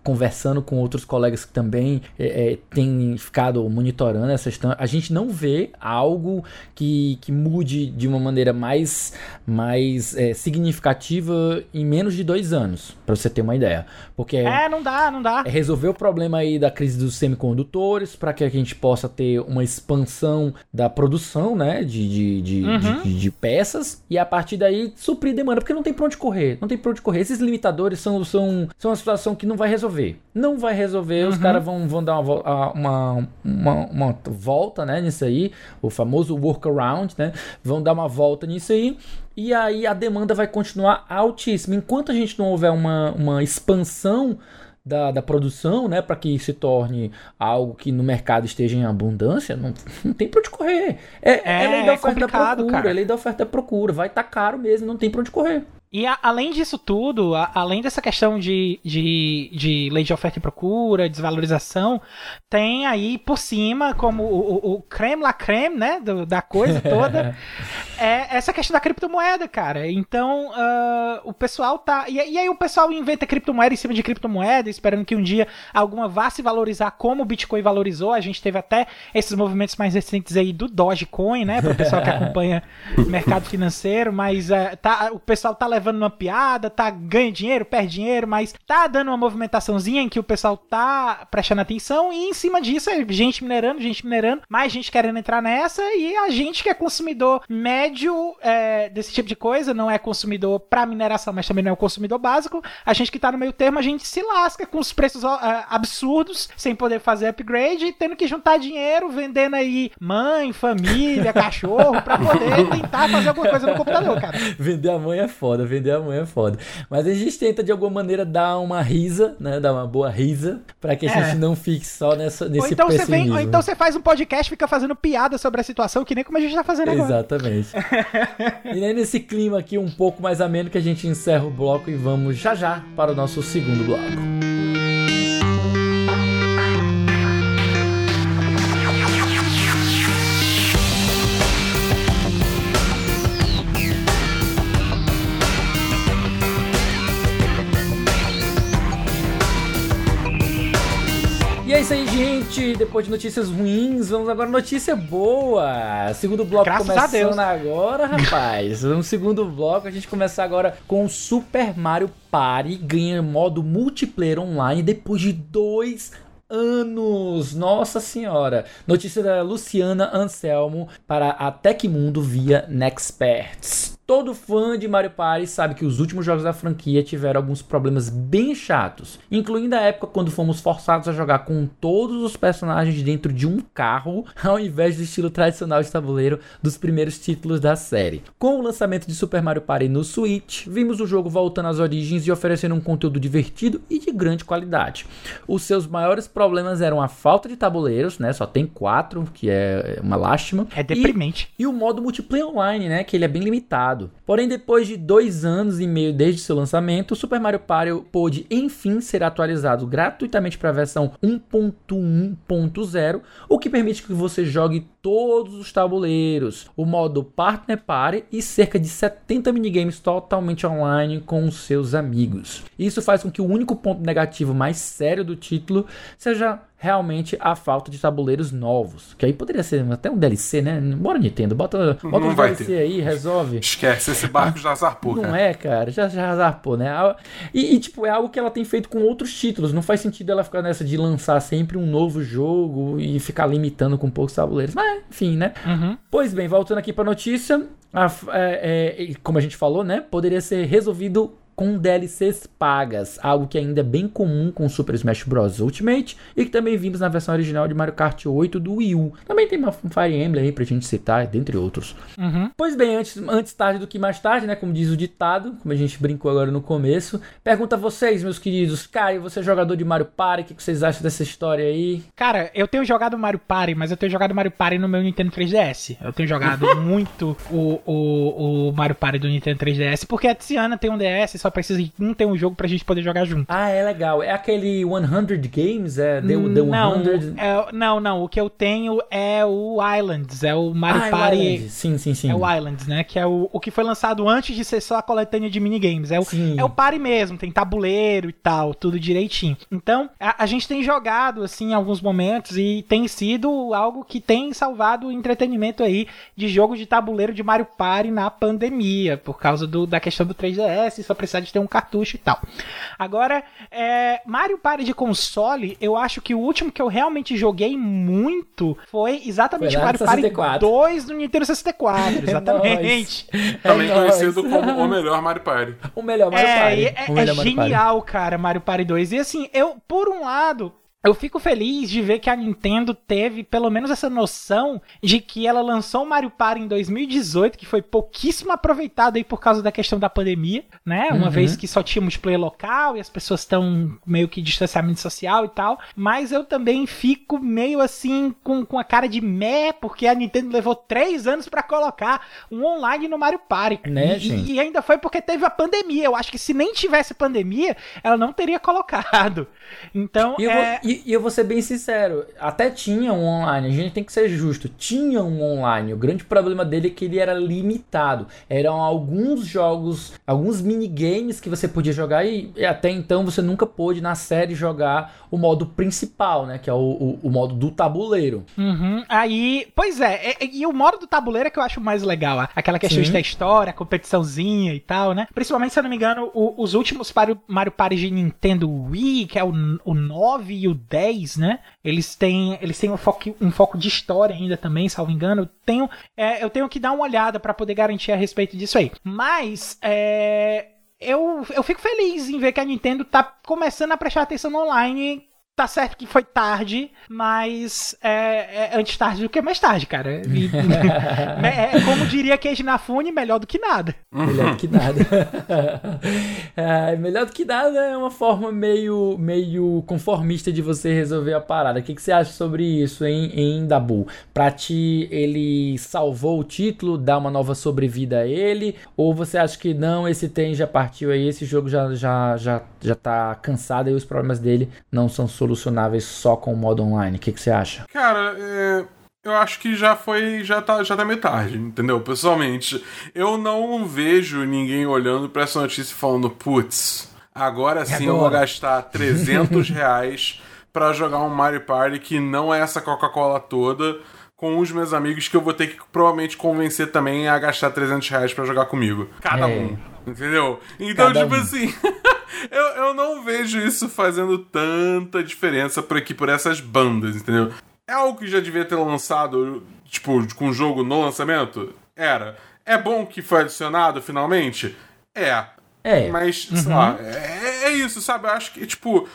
conversando com outros colegas que também é, é, têm ficado monitorando essa questão, a gente não vê algo que, que mude de uma maneira mais, mais é, significativa em menos de dois anos, para você ter uma ideia. Porque é, não dá, não dá. É resolver o problema aí da crise dos semicondutores, para que a gente possa ter uma expansão da produção, né, de, de, de, uhum. de, de peças, e a partir daí suprir demanda, porque não tem pra onde correr, não tem pra onde correr. Esses limitadores são, são, são uma situação que não vai resolver. Não vai resolver, uhum. os caras vão, vão dar uma, uma, uma, uma, volta né, nisso aí, o famoso workaround, né? Vão dar uma volta nisso aí. E aí a demanda vai continuar altíssima. Enquanto a gente não houver uma, uma expansão da, da produção, né, para que se torne algo que no mercado esteja em abundância, não, não tem para onde correr. É, é, é lei da é oferta e procura, cara. é lei da oferta e procura. Vai estar tá caro mesmo, não tem para onde correr. E a, além disso tudo, a, além dessa questão de, de, de lei de oferta e procura, desvalorização, tem aí por cima, como o, o, o creme la creme, né, do, da coisa toda, é essa questão da criptomoeda, cara. Então, uh, o pessoal tá... E, e, aí o pessoal inventa criptomoeda em cima de criptomoeda, esperando que um dia alguma vá se valorizar como o Bitcoin valorizou. A gente teve até esses movimentos mais recentes aí do Dogecoin, né, para o pessoal que acompanha o mercado financeiro, mas uh, tá, o pessoal tá levando levando uma piada, tá ganha dinheiro, perde dinheiro, mas tá dando uma movimentaçãozinha em que o pessoal tá prestando atenção e em cima disso é gente minerando, gente minerando, mais gente querendo entrar nessa e a gente que é consumidor médio é, desse tipo de coisa, não é consumidor para mineração, mas também não é o consumidor básico, a gente que tá no meio termo, a gente se lasca com os preços uh, absurdos, sem poder fazer upgrade, tendo que juntar dinheiro, vendendo aí mãe, família, cachorro, para poder tentar fazer alguma coisa no computador, cara. Vender a mãe é foda, vender amanhã é foda. Mas a gente tenta de alguma maneira dar uma risa, né? Dar uma boa risa, para que a é. gente não fique só nessa, nesse ou então Você vem, ou então você faz um podcast e fica fazendo piada sobre a situação, que nem como a gente tá fazendo agora. Exatamente. e é nesse clima aqui um pouco mais ameno que a gente encerra o bloco e vamos já já para o nosso segundo bloco. Gente. Depois de notícias ruins, vamos agora notícia boa. Segundo bloco Graças começando agora, rapaz. no segundo bloco, a gente começa agora com Super Mario Party. Ganha modo multiplayer online depois de dois anos. Nossa senhora. Notícia da Luciana Anselmo para a Tecmundo via Nexperts. Todo fã de Mario Party sabe que os últimos jogos da franquia tiveram alguns problemas bem chatos, incluindo a época quando fomos forçados a jogar com todos os personagens dentro de um carro, ao invés do estilo tradicional de tabuleiro dos primeiros títulos da série. Com o lançamento de Super Mario Party no Switch, vimos o jogo voltando às origens e oferecendo um conteúdo divertido e de grande qualidade. Os seus maiores problemas eram a falta de tabuleiros, né? Só tem quatro, que é uma lástima. É deprimente. E, e o modo multiplayer online, né? Que ele é bem limitado. Porém, depois de dois anos e meio desde seu lançamento, o Super Mario Party pôde enfim ser atualizado gratuitamente para a versão 1.1.0, o que permite que você jogue todos os tabuleiros, o modo Partner Party e cerca de 70 minigames totalmente online com seus amigos. Isso faz com que o único ponto negativo mais sério do título seja realmente a falta de tabuleiros novos. Que aí poderia ser até um DLC, né? Bora Nintendo, bota, bota um DLC ter. aí, resolve. Esquece, esse barco já zarpou, Não cara. é, cara, já, já zarpou, né? E, e, tipo, é algo que ela tem feito com outros títulos. Não faz sentido ela ficar nessa de lançar sempre um novo jogo e ficar limitando com poucos tabuleiros. Mas, enfim, né? Uhum. Pois bem, voltando aqui pra notícia, a, é, é, como a gente falou, né? Poderia ser resolvido com DLCs pagas, algo que ainda é bem comum com Super Smash Bros. Ultimate e que também vimos na versão original de Mario Kart 8 do Wii U. Também tem uma Fire Emblem aí pra gente citar, dentre outros. Uhum. Pois bem, antes, antes tarde do que mais tarde, né? Como diz o ditado, como a gente brincou agora no começo. Pergunta a vocês, meus queridos. Caio, você é jogador de Mario Party, o que vocês acham dessa história aí? Cara, eu tenho jogado Mario Party, mas eu tenho jogado Mario Party no meu Nintendo 3DS. Eu tenho jogado muito o, o, o Mario Party do Nintendo 3DS, porque a Tiziana tem um DS, só precisa de um ter um jogo pra gente poder jogar junto. Ah, é legal. É aquele 100 Games? É The, the 100? Não, é, não, não. O que eu tenho é o Islands. É o Mario ah, Party. É o sim, sim, sim. É o Islands, né? Que é o, o que foi lançado antes de ser só a coletânea de minigames. É o, é o Party mesmo. Tem tabuleiro e tal, tudo direitinho. Então, a, a gente tem jogado, assim, em alguns momentos e tem sido algo que tem salvado o entretenimento aí de jogos de tabuleiro de Mario Party na pandemia, por causa do, da questão do 3DS, só precisar de ter um cartucho e tal. Agora, é, Mario Party de console, eu acho que o último que eu realmente joguei muito foi exatamente foi Mario Party 2 no Nintendo 64. Exatamente. É Também é conhecido como o melhor Mario Party. O melhor Mario é, Party. É, é genial, Party. cara, Mario Party 2. E assim, eu, por um lado, eu fico feliz de ver que a Nintendo teve pelo menos essa noção de que ela lançou o Mario Party em 2018, que foi pouquíssimo aproveitado aí por causa da questão da pandemia, né? Uma uhum. vez que só tinha multiplayer local e as pessoas estão meio que distanciamento social e tal. Mas eu também fico meio assim com, com a cara de meh, porque a Nintendo levou três anos para colocar um online no Mario Party. Né, e, e, ainda foi porque teve a pandemia. Eu acho que se nem tivesse pandemia, ela não teria colocado. Então, e é... E, e, eu vou ser bem sincero, até tinha um online, a gente tem que ser justo, tinha um online. O grande problema dele é que ele era limitado. Eram alguns jogos, alguns minigames que você podia jogar e, e até então você nunca pôde na série jogar o modo principal, né? Que é o, o, o modo do tabuleiro. Uhum. Aí, pois é, e, e, o modo do tabuleiro é que eu acho mais legal. Aquela questão Sim. de ter história, competiçãozinha e tal, né? Principalmente, se eu não me engano, o, os últimos Mario Party de Nintendo Wii, que é o, o 9 e o 10, né? Eles têm, eles têm um, foco, um foco de história ainda também, salvo engano. Eu tenho, é, eu tenho que dar uma olhada para poder garantir a respeito disso aí. Mas, é, eu, eu fico feliz em ver que a Nintendo tá começando a prestar atenção no online Tá certo que foi tarde, mas é, é antes tarde do que mais tarde, cara. é, é, como diria Keiji Nafune, melhor do que nada. Melhor do que nada. é, melhor do que nada é uma forma meio, meio conformista de você resolver a parada. O que, que você acha sobre isso, hein, em Dabu? Pra ti, ele salvou o título, dá uma nova sobrevida a ele? Ou você acha que não, esse tem já partiu aí, esse jogo já, já, já, já tá cansado e os problemas dele não são solucionados? Solucionáveis só com o modo online. O que, que você acha? Cara, é, eu acho que já foi. Já tá, já tá meio tarde, entendeu? Pessoalmente, eu não vejo ninguém olhando pra essa notícia e falando, putz, agora sim eu vou gastar 300 reais pra jogar um Mario Party que não é essa Coca-Cola toda com os meus amigos que eu vou ter que provavelmente convencer também a gastar 300 reais pra jogar comigo. Cada é. um. Entendeu? Então, Cada tipo um. assim. eu, eu não vejo isso fazendo tanta diferença por aqui, por essas bandas, entendeu? É algo que já devia ter lançado, tipo, com o jogo no lançamento? Era. É bom que foi adicionado finalmente? É. É. Mas, sei lá, é, é isso, sabe? Eu acho que, tipo,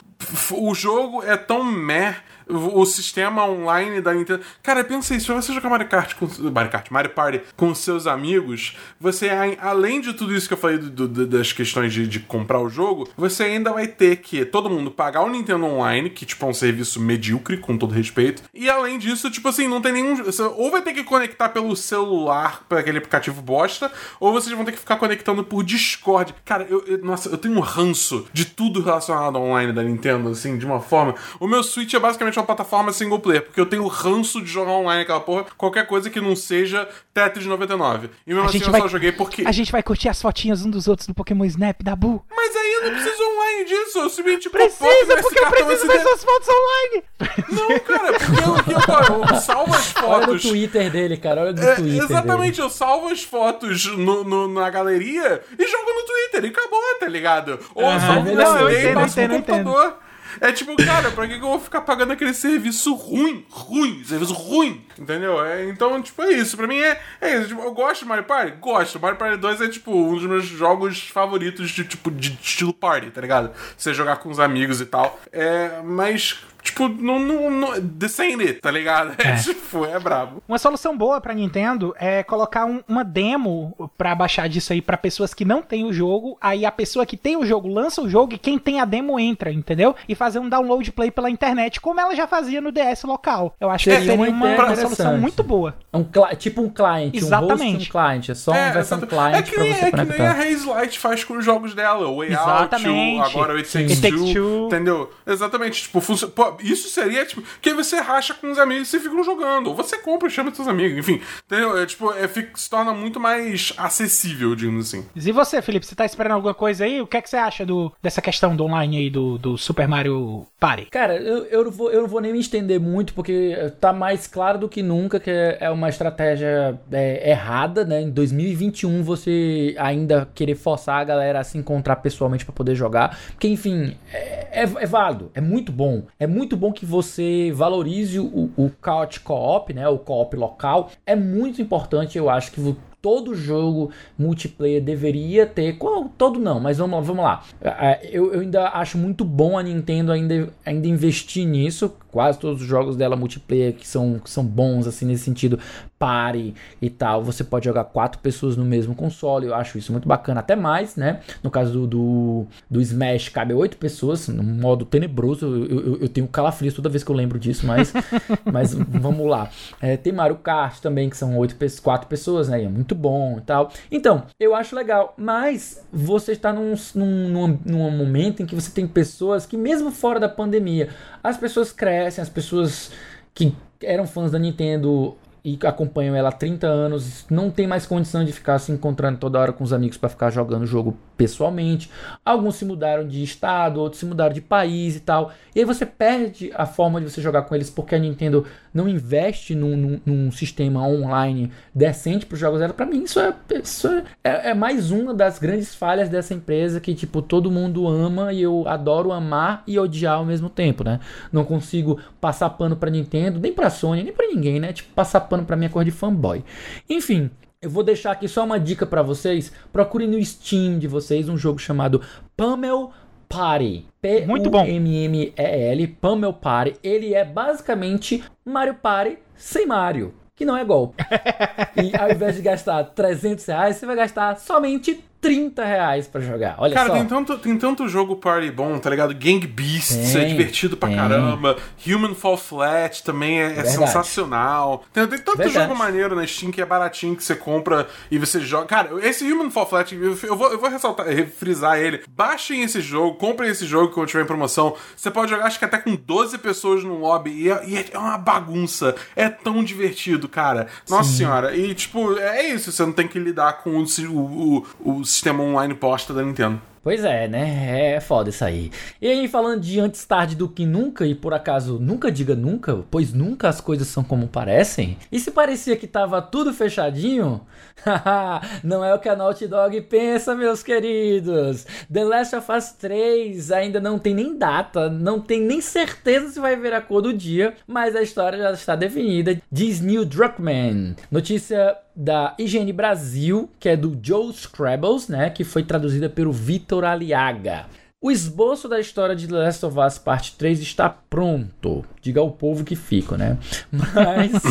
o jogo é tão meh, o, sistema online da Nintendo. Cara, pensa isso, pra você jogar Mario Kart com. Mario Kart, Mario Party com seus amigos, você, além de tudo isso que eu falei do- do- das questões de, de comprar o jogo, você ainda vai ter que todo mundo pagar o Nintendo Online, que, tipo, é um serviço medíocre, com todo respeito. E além disso, tipo assim, não tem nenhum. Ou vai ter que conectar pelo celular para aquele aplicativo bosta, ou vocês vão ter que ficar conectando por Discord. Cara, eu, eu- nossa, eu tenho um ranço de tudo relacionado ao online da Nintendo, assim, de uma forma. O meu Switch é basicamente uma plataforma single player, porque eu tenho ranço de jogar online aquela porra, qualquer coisa que não seja Tetris 99. E mesmo A assim gente eu vai- só joguei porque. A gente vai curtir as fotinhas um dos outros do Pokémon Snap da Bu. Mas aí eu não preciso online disso, eu simplesmente Precisa, porque eu preciso ver suas fotos online. Não, cara, porque eu, eu, eu, eu salvo as Olha no fotos. Twitter dele, cara. Olha no É, Twitter. exatamente, eu salvo as fotos no, no- na galeria e jogo no Twitter e acabou, tá ligado? Ou eu Aham. salvo no Não, eu entendo, passo no entendo, computador. É tipo, cara, pra que, que eu vou ficar pagando aquele serviço ruim? Ruim, serviço ruim, entendeu? É, então, tipo, é isso. Pra mim é, é isso. Tipo, eu gosto de Mario Party? Gosto. Mario Party 2 é, tipo, um dos meus jogos favoritos de, tipo, de estilo party, tá ligado? Você jogar com os amigos e tal. É, mas, tipo, não, não, não it, tá ligado? É, É. tipo, é brabo. Uma solução boa pra Nintendo é colocar um- uma demo pra baixar disso aí pra pessoas que não têm o jogo. Aí a pessoa que tem o jogo lança o jogo e quem tem a demo entra, entendeu? E fazer um download play pela internet, como ela já fazia no DS local. Eu acho que Seria seria uma uma, solução muito boa. É um tipo um client, um host Exatamente. um client. É só uma versão exato. client é que pra nem, você é que nem a. Haze Light faz com os jogos dela, o Way Exatamente. Out, o, agora o It. Takes, Two, entendeu? Exatamente, tipo, funcio- pô, isso seria, tipo, que aí você racha com os amigos e ficam jogando, ou você compra e chama seus amigos, enfim, entendeu? É, tipo, é, fica- se torna muito mais acessível, digamos assim. E você, Felipe, você tá esperando alguma coisa aí? O que é que você acha do, dessa questão do online aí do, do Super Mario Party? Cara, eu, eu, não vou, eu não vou nem me estender muito, porque tá mais claro do que nunca que é é uma estratégia é, errada, né? Em 2021 você ainda querer forçar a galera a se encontrar pessoalmente pra poder jogar. Porque, enfim, é, é, é válido, é muito bom. É muito bom que você valorize o, o couch co-op, né? O co-op local. É muito importante, eu acho, que todo jogo multiplayer deveria ter. qual- Todo não, mas vamos, lá, vamos lá. É, Eu, eu ainda acho muito bom a Nintendo ainda, ainda investir nisso. Quase todos os jogos dela multiplayer que são, que são bons, assim, nesse sentido, pare e tal. Você pode jogar quatro pessoas no mesmo console. Eu acho isso muito bacana, até mais, né? No caso do, do, do Smash, cabe oito pessoas, num modo tenebroso. Eu, eu, eu tenho calafrios toda vez que eu lembro disso, mas, mas vamos lá. É, tem Mario Kart também, que são oito, quatro pessoas, né? E é muito bom e tal. Então, eu acho legal, mas você está num, num, num, num momento em que você tem pessoas que, mesmo fora da pandemia, as pessoas crescem, as pessoas que eram fãs da Nintendo e acompanham ela há 30 anos, não tem mais condição de ficar se encontrando toda hora com os amigos para ficar jogando o jogo pessoalmente. Alguns se mudaram de estado, outros se mudaram de país e tal. E aí você perde a forma de você jogar com eles porque a Nintendo não investe num, num- num sistema online decente para os jogos dela. Para mim, isso, é, isso é, é- é mais uma das grandes falhas dessa empresa que, tipo, todo mundo ama e eu adoro amar e odiar ao mesmo tempo, né? Não consigo passar pano pra Nintendo, nem pra Sony, nem pra ninguém, né? Tipo, passar pano pra minha cor de fanboy. Enfim, eu vou deixar aqui só uma dica pra vocês. Procurem no Steam de vocês um jogo chamado Pummel Party. Muito bom. P-U-M-M-E-L, Pummel Party. Ele é basicamente Mario Party sem Mario. Que não é golpe. e ao invés de gastar 300 reais, você vai gastar somente 30 reais pra jogar. Olha Cara, só. tem tanto, tem tanto jogo party bom, tá ligado? Gang Beasts Tem, é divertido pra tem. caramba. Human Fall Flat também é, é sensacional. Tem, tem tanto Verdade. jogo maneiro na Steam que é baratinho que você compra e você joga. Cara, esse Human Fall Flat, eu, eu vou, eu vou ressaltar, frisar ele. Baixem esse jogo, comprem esse jogo quando tiver em promoção. Você pode jogar, acho que até com 12 pessoas no lobby. E é, e é uma bagunça. É tão divertido, cara. Nossa senhora. E, tipo, é isso. Você não tem que lidar com o, o, o sistema online posta da Nintendo. Pois é, né? É foda isso aí. E aí, falando de antes tarde do que nunca, e por acaso nunca diga nunca, pois nunca as coisas são como parecem. E se parecia que tava tudo fechadinho? Não é o que a Naughty Dog pensa, meus queridos. The Last of Us 3 ainda não tem nem data, não tem nem certeza se vai ver a cor do dia, mas a história já está definida. Diz Neil Druckmann. Notícia da IGN Brasil, que é do Joe Scrabbles, né? Que foi traduzida pelo Vitor Aliaga. O esboço da história de The Last of Us Parte 3 está pronto. Diga ao povo que fica, né? Mas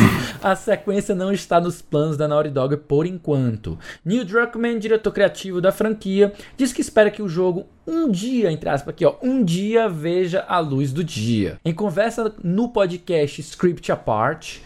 a sequência não está nos planos da Naughty Dog por enquanto. Neil Druckmann, diretor criativo da franquia, diz que espera que o jogo um dia, entre aspas aqui, ó, um dia veja a luz do dia. Em conversa no podcast Script Apart,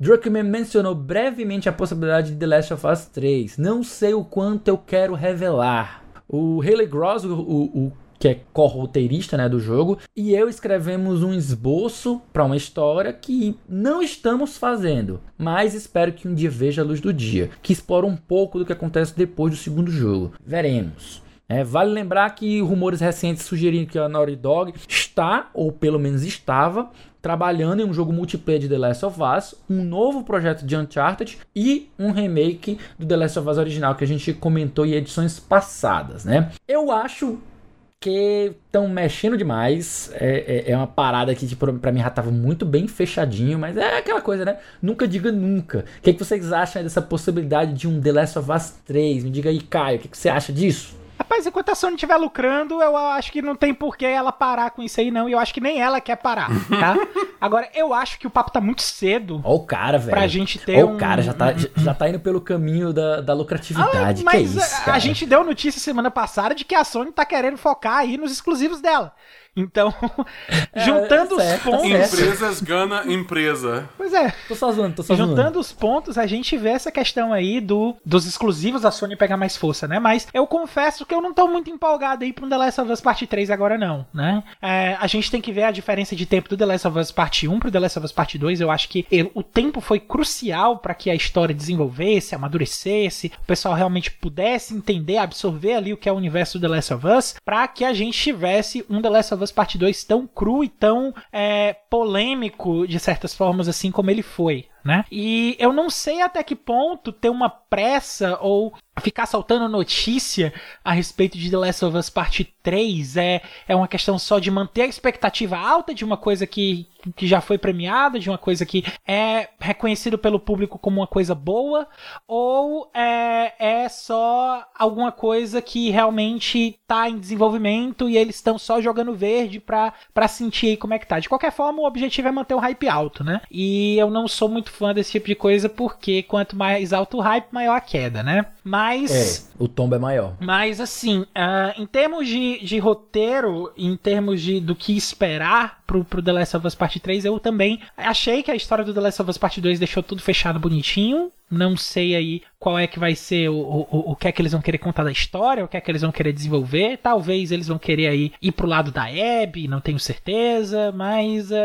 Druckmann mencionou brevemente a possibilidade de The Last of Us 3. Não sei o quanto eu quero revelar. O Haley Gross, o, o, o que é co-roteirista né, do jogo, e eu escrevemos um esboço para uma história que não estamos fazendo, mas espero que um dia veja a luz do dia, que explora um pouco do que acontece depois do segundo jogo. Veremos. É, vale lembrar que rumores recentes sugeriram que a Naughty Dog está, ou pelo menos estava, trabalhando em um jogo multiplayer de The Last of Us, um novo projeto de Uncharted e um remake do The Last of Us original que a gente comentou em edições passadas, né? Eu acho que estão mexendo demais. É, é, é, uma parada que, tipo, pra mim já tava muito bem fechadinho, mas é aquela coisa, né? Nunca diga nunca. O que, que vocês acham dessa possibilidade de um The Last of Us 3? Me diga aí, Caio, o que, que você acha disso? Rapaz, enquanto a Sony estiver lucrando, eu acho que não tem por que ela parar com isso aí, não. E eu acho que nem ela quer parar, tá? Agora, eu acho que o papo tá muito cedo. Ó o cara, velho. Pra gente ter Ó um... o cara, já tá, já tá indo pelo caminho da, da lucratividade. Ah, mas que é isso, a, cara? a gente deu notícia semana passada de que a Sony tá querendo focar aí nos exclusivos dela. Então, juntando é certo, os pontos. tá certo. Empresas gana empresa. Pois é. Tô só zoando, tô só zoando. Juntando os pontos, a gente vê essa questão aí do, dos exclusivos da Sony pegar mais força, né? Mas eu confesso que eu não tô muito empolgado aí pra um The Last of Us Parte 3 agora, não, né? É, a gente tem que ver a diferença de tempo do The Last of Us Parte 1 pro The Last of Us Parte 2. Eu acho que ele- o tempo foi crucial para que a história desenvolvesse, amadurecesse, o pessoal realmente pudesse entender, absorver ali o que é o universo do The Last of Us, para que a gente tivesse um The Last of Us Parte 2 tão cru e tão é, polêmico, de certas formas, assim como ele foi. Né? E eu não sei até que ponto ter uma pressa ou ficar soltando notícia a respeito de The Last of Us Parte 3 é, é uma questão só de manter a expectativa alta de uma coisa que, que já foi premiada, de uma coisa que é reconhecido pelo público como uma coisa boa, ou é, é só alguma coisa que realmente tá em desenvolvimento e eles estão só jogando verde pra sentir como é que tá. De qualquer forma, o objetivo é manter o hype alto, né? E eu não sou muito fã desse tipo de coisa porque quanto mais alto o hype, maior a queda, né? Mas. É, o tombo é maior. Mas assim, ah, em termos de, de roteiro, em termos de do que esperar pro, pro The Last of Us Part 3, eu também achei que a história do The Last of Us Part 2 deixou tudo fechado bonitinho. Não sei aí qual é que vai ser o, o, o- que é que eles vão querer contar da história, o que é que eles vão querer desenvolver. Talvez eles vão querer aí ir pro lado da Abby, não tenho certeza, mas é,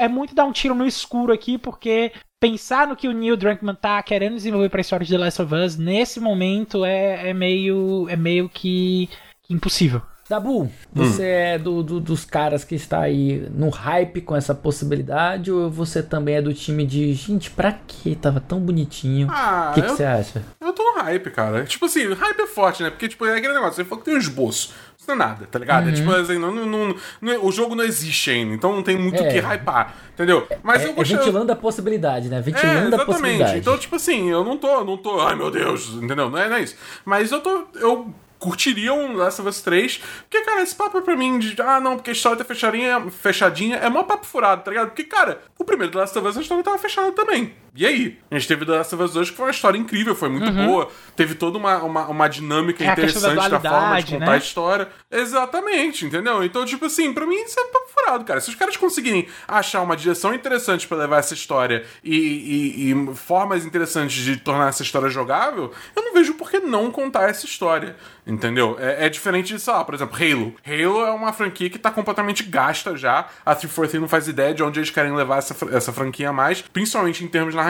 é- é muito dar um tiro no escuro aqui, porque pensar no que o Neil Druckmann tá querendo desenvolver pra história de The Last of Us nesse momento é, é meio é meio que impossível. Dabu, você é do, do- dos caras que está aí no hype com essa possibilidade ou você também é do time de gente, pra que tava tão bonitinho? Ah, o que que eu- você acha? Eu tô no hype, cara. Tipo assim, hype é forte, né? Porque, tipo, é aquele negócio, você falou que tem um esboço. Isso não é nada, tá ligado? Uhum. É tipo assim, não, não, não- não- o jogo não existe ainda, então não tem muito o É. que hypar, entendeu? Mas É, eu é gostei. ventilando a possibilidade, né? É, Ventilando a possibilidade. exatamente. Então, tipo assim, eu não tô, não tô, ai meu Deus, entendeu? Não é, não é isso. Mas eu tô, eu curtiria um Last of Us 3, porque, cara, esse papo pra mim de, ah, não, porque a história tá fechadinha, fechadinha, é mó papo furado, tá ligado? Porque, cara, o primeiro The Last of Us, a história tava fechada também. E aí? A gente teve The Last of Us 2, que foi uma história incrível, foi muito boa, teve toda uma, uma, uma dinâmica Uhum. É questão da interessante da, forma de contar né? a história. Exatamente, entendeu? Então, tipo assim, pra mim isso é papo furado, cara. Se os caras conseguirem achar uma direção interessante pra levar essa história e, e- e formas interessantes de tornar essa história jogável, eu não vejo por que não contar essa história, entendeu? É, é diferente de, sei lá, por exemplo, Halo. Halo é uma franquia que tá completamente gasta já. A 343 não faz ideia de onde eles querem levar essa, essa franquia mais, principalmente em termos narrativos.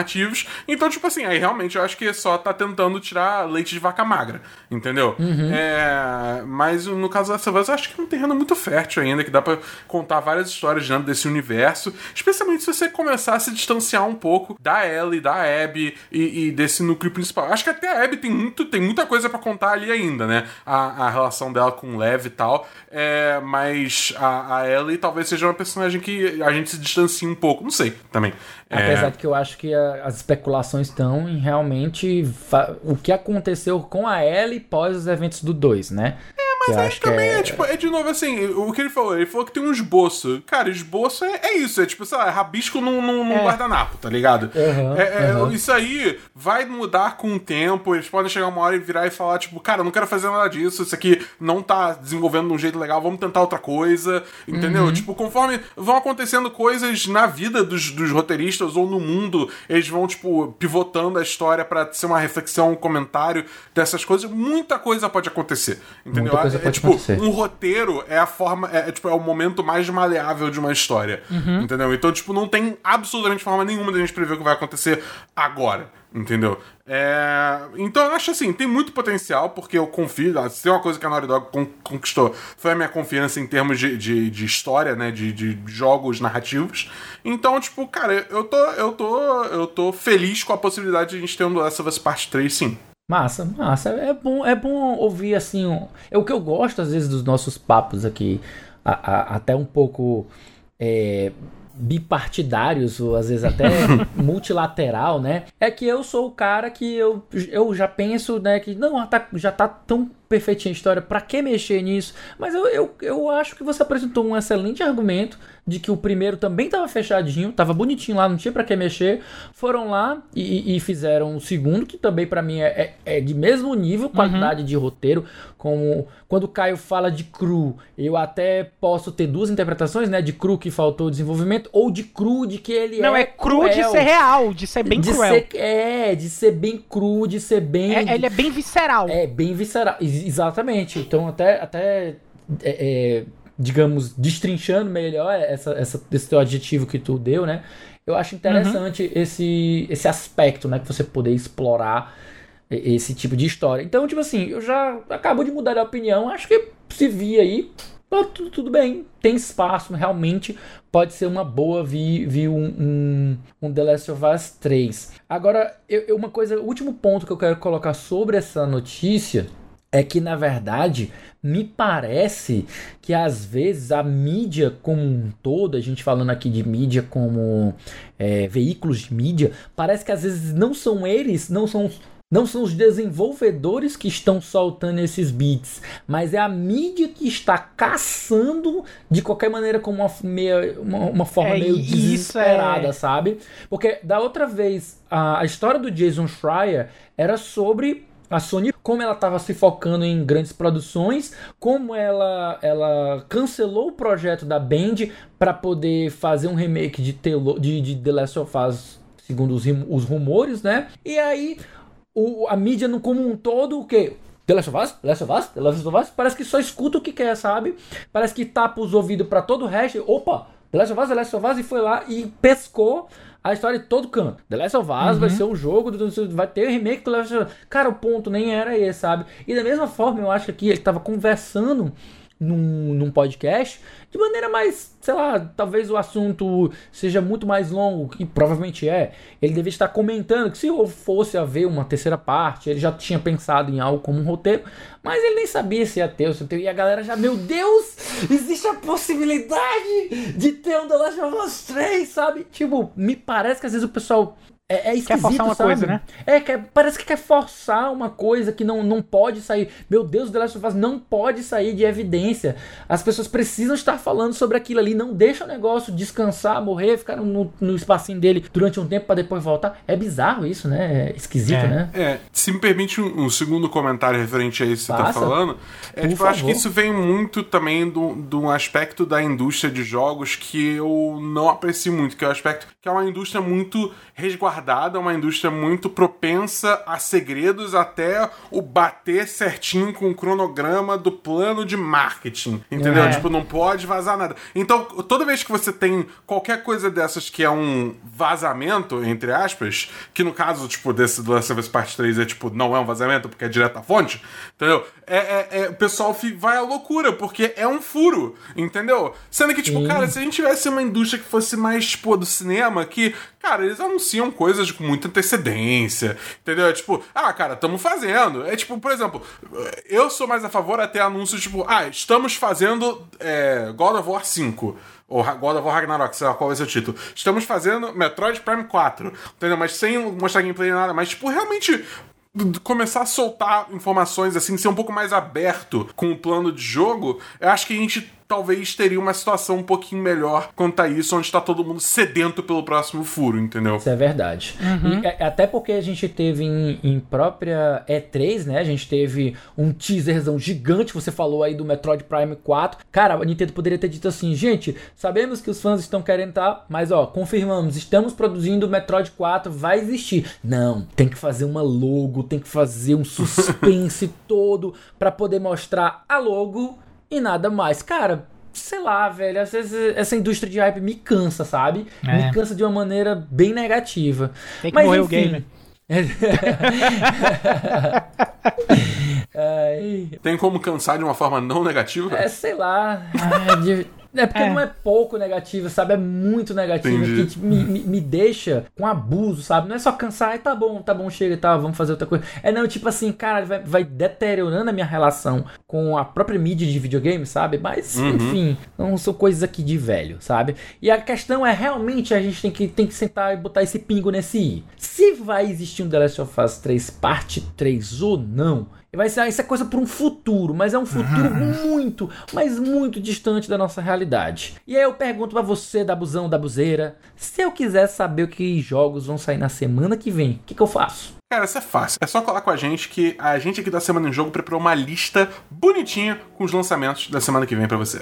Então, tipo assim, aí realmente eu acho que só tá tentando tirar leite de vaca magra, entendeu? É, mas no caso dessa vez, eu acho que é um terreno muito fértil ainda, que dá pra contar várias histórias dentro desse universo, especialmente se você começar a se distanciar um pouco da Ellie, da Abby e, e desse núcleo principal. Acho que até a Abby tem, muito, tem muita coisa pra contar ali ainda, né? A, a relação dela com o Lev e tal. É, mas a, a Ellie talvez seja uma personagem que a gente se distancie um pouco. Não sei, também. É, Apesar de que eu acho que a- as especulações estão em realmente o que aconteceu com a Ellie pós os eventos do 2, né? É, Mas aí também é... tipo, é de novo assim, o que ele falou, ele falou que tem um esboço. Cara, esboço é, é isso, é tipo, sei lá, rabisco num, num, num É. guardanapo, tá ligado? É- é, aham. Isso aí vai mudar com o tempo, eles podem chegar uma hora e virar e falar, tipo, cara, eu não quero fazer nada disso, isso aqui não tá desenvolvendo de um jeito legal, vamos tentar outra coisa, entendeu? Uhum. Tipo, conforme vão acontecendo coisas na vida dos, dos roteiristas ou no mundo, eles vão, tipo, pivotando a história pra ser uma reflexão, um comentário dessas coisas, muita coisa pode acontecer, entendeu? Coisa é, pode tipo, acontecer. um roteiro é a forma, é, é, tipo, é o momento mais maleável de uma história, Uhum. entendeu? Então, tipo, não tem absolutamente forma nenhuma da gente prever o que vai acontecer agora, entendeu? É, Então, eu acho assim, tem muito potencial, porque eu confio, ah, se tem uma coisa que a Naughty Dog con- conquistou, foi a minha confiança em termos de, de, de história, né, de, de jogos narrativos. Então, tipo, cara, eu tô, eu tô, eu tô feliz com a possibilidade de a gente ter um The Last of Us Part 3, sim. Massa, massa. É bom, é bom ouvir assim. um- É o que eu gosto às vezes dos nossos papos aqui, a- a- até um pouco é, bipartidários, ou às vezes até multilateral, né? É que eu sou o cara que eu, eu já penso, né, que não, tá- já tá tão perfeitinha a história, pra que mexer nisso? Mas eu, eu, eu acho que você apresentou um excelente argumento de que o primeiro também tava fechadinho, tava bonitinho lá, não tinha pra que mexer. Foram lá e, e fizeram o segundo, que também pra mim é, é, é de mesmo nível, qualidade de roteiro, como quando o Caio fala de cru, eu até posso ter duas interpretações, né? De cru que faltou desenvolvimento, ou de cru de que ele Não, é cru de cruel. ser real, de ser bem de cruel. Ser, é, de ser bem cru, de ser bem. É- ele é bem visceral. É, bem visceral. Ex- Exatamente. Então, até, até é, é, digamos, destrinchando melhor essa, essa, esse teu adjetivo que tu deu, né? Eu acho interessante esse, esse aspecto, né? Que você poder explorar esse tipo de história. Então, tipo assim, eu já acabo de mudar de opinião. Acho que se vir aí, tá tu- tudo bem. Tem espaço, realmente pode ser uma boa vir, vir um, um, um The Last of Us 3. Agora, eu, uma coisa, o último ponto que eu quero colocar sobre essa notícia é que, na verdade, me parece que às vezes a mídia como um todo, a gente falando aqui de mídia como é, veículos de mídia, parece que às vezes não são eles, não são. Não são os desenvolvedores que estão soltando esses bits, mas é a mídia que está caçando de qualquer maneira como uma, meia, uma, uma forma É, meio isso desesperada, é- sabe? Porque da outra vez, a, a história do Jason Schreier era sobre a Sony, como ela estava se focando em grandes produções, como ela, ela cancelou o projeto da Band para poder fazer um remake de, Telo- de, de The Last of Us, segundo os, os rumores, né? E aí, o, a mídia no como um todo, o quê? The Last of Us? The Last of Us? The Last of Us? Parece que só escuta o que quer, sabe? Parece que tapa os ouvidos para todo o resto. Opa! The Last of Us, The Last of Us, e foi lá e pescou a história de todo canto. The Last of Us vai ser um jogo, do- vai ter remake do Last of Us. Cara, o ponto nem era esse, sabe? E da mesma forma, eu acho que aqui ele tava conversando num, num podcast de maneira mais, sei lá, talvez o assunto seja muito mais longo, que provavelmente é. Ele devia estar comentando que se fosse haver uma terceira parte, ele já tinha pensado em algo como um roteiro, mas ele nem sabia se ia ter ou se ia ter. E a galera já, meu Deus, existe a possibilidade de ter um The Last of Us 3, sabe? Tipo, me parece que às vezes o pessoal. É, é esquisito, forçar uma sabe? coisa, né? É, quer, parece que quer forçar uma coisa que não, não pode sair. Meu Deus, The Last of Us não pode sair de evidência. As pessoas precisam estar falando sobre aquilo ali. Não deixa o negócio descansar, morrer, ficar no, no espacinho dele durante um tempo para depois voltar. É bizarro isso, né? É esquisito, É. né? É, se me permite um, um segundo comentário referente a isso que você tá Passa. falando, é, tipo, eu acho que isso vem muito também do- de um aspecto da indústria de jogos que eu não aprecio muito, que é o aspecto que é uma indústria muito resguardada, uma indústria muito propensa a segredos até o bater certinho com o cronograma do plano de marketing, entendeu? É. Tipo, não pode vazar nada. Então, toda vez que você tem qualquer coisa dessas que é um vazamento, entre aspas, que no caso, tipo, desse do Last of Us Part 3 é tipo, não é um vazamento porque é direto à fonte, entendeu? É, é- é- o pessoal vai à loucura, porque é um furo, entendeu? Sendo que, tipo, Sim. cara, se a gente tivesse uma indústria que fosse mais, tipo, do cinema, que, cara, eles anunciam coisas com muita antecedência, entendeu? É tipo, ah, cara, estamos fazendo. É tipo, por exemplo, eu sou mais a favor até anúncios tipo, ah, estamos fazendo é, God of War 5 ou God of War Ragnarok, sei lá qual vai ser o título. Estamos fazendo Metroid Prime 4, entendeu? Mas sem mostrar gameplay nada, mas tipo, realmente começar a soltar informações assim, ser um pouco mais aberto com o plano de jogo, eu acho que a gente talvez teria uma situação um pouquinho melhor quanto a isso, onde está todo mundo sedento pelo próximo furo, entendeu? Isso é verdade. Uhum. E, é, até porque a gente teve em, em, própria E3, né? A gente teve um teaserzão gigante, você falou aí do Metroid Prime 4. Cara, a Nintendo poderia ter dito assim, gente, sabemos que os fãs estão querendo tá, mas ó, confirmamos, estamos produzindo o Metroid 4, vai existir. Não, tem que fazer uma logo, tem que fazer um suspense todo para poder mostrar a logo e nada mais. Cara, sei lá, velho, às vezes essa indústria de hype me cansa, sabe? É. Me cansa de uma maneira bem negativa. Tem que Mas, morrer enfim, o game. Tem como cansar de uma forma não negativa? É, sei lá. É, é porque é. não é pouco negativo, sabe? É muito negativo. Que me, me, me, deixa com abuso, sabe? Não é só cansar, e tá bom, tá bom, chega e tá, vamos fazer outra coisa. É não, tipo assim, cara, vai, vai deteriorando a minha relação com a própria mídia de videogame, sabe? Mas, uhum. enfim, não são coisas aqui de velho, sabe? E a questão é realmente a gente tem que, tem que sentar e botar esse pingo nesse i. Se vai existir um The Last of Us 3 parte 3 ou não, Vai ser, isso é coisa para um futuro, mas é um futuro muito, mas muito distante da nossa realidade. E aí eu pergunto para você, da busão, da buzeira, se eu quiser saber o que jogos vão sair na semana que vem, o que, que eu faço? Cara, isso é fácil. É só colar com a gente que a gente aqui da Semana em Jogo preparou uma lista bonitinha com os lançamentos da semana que vem para você.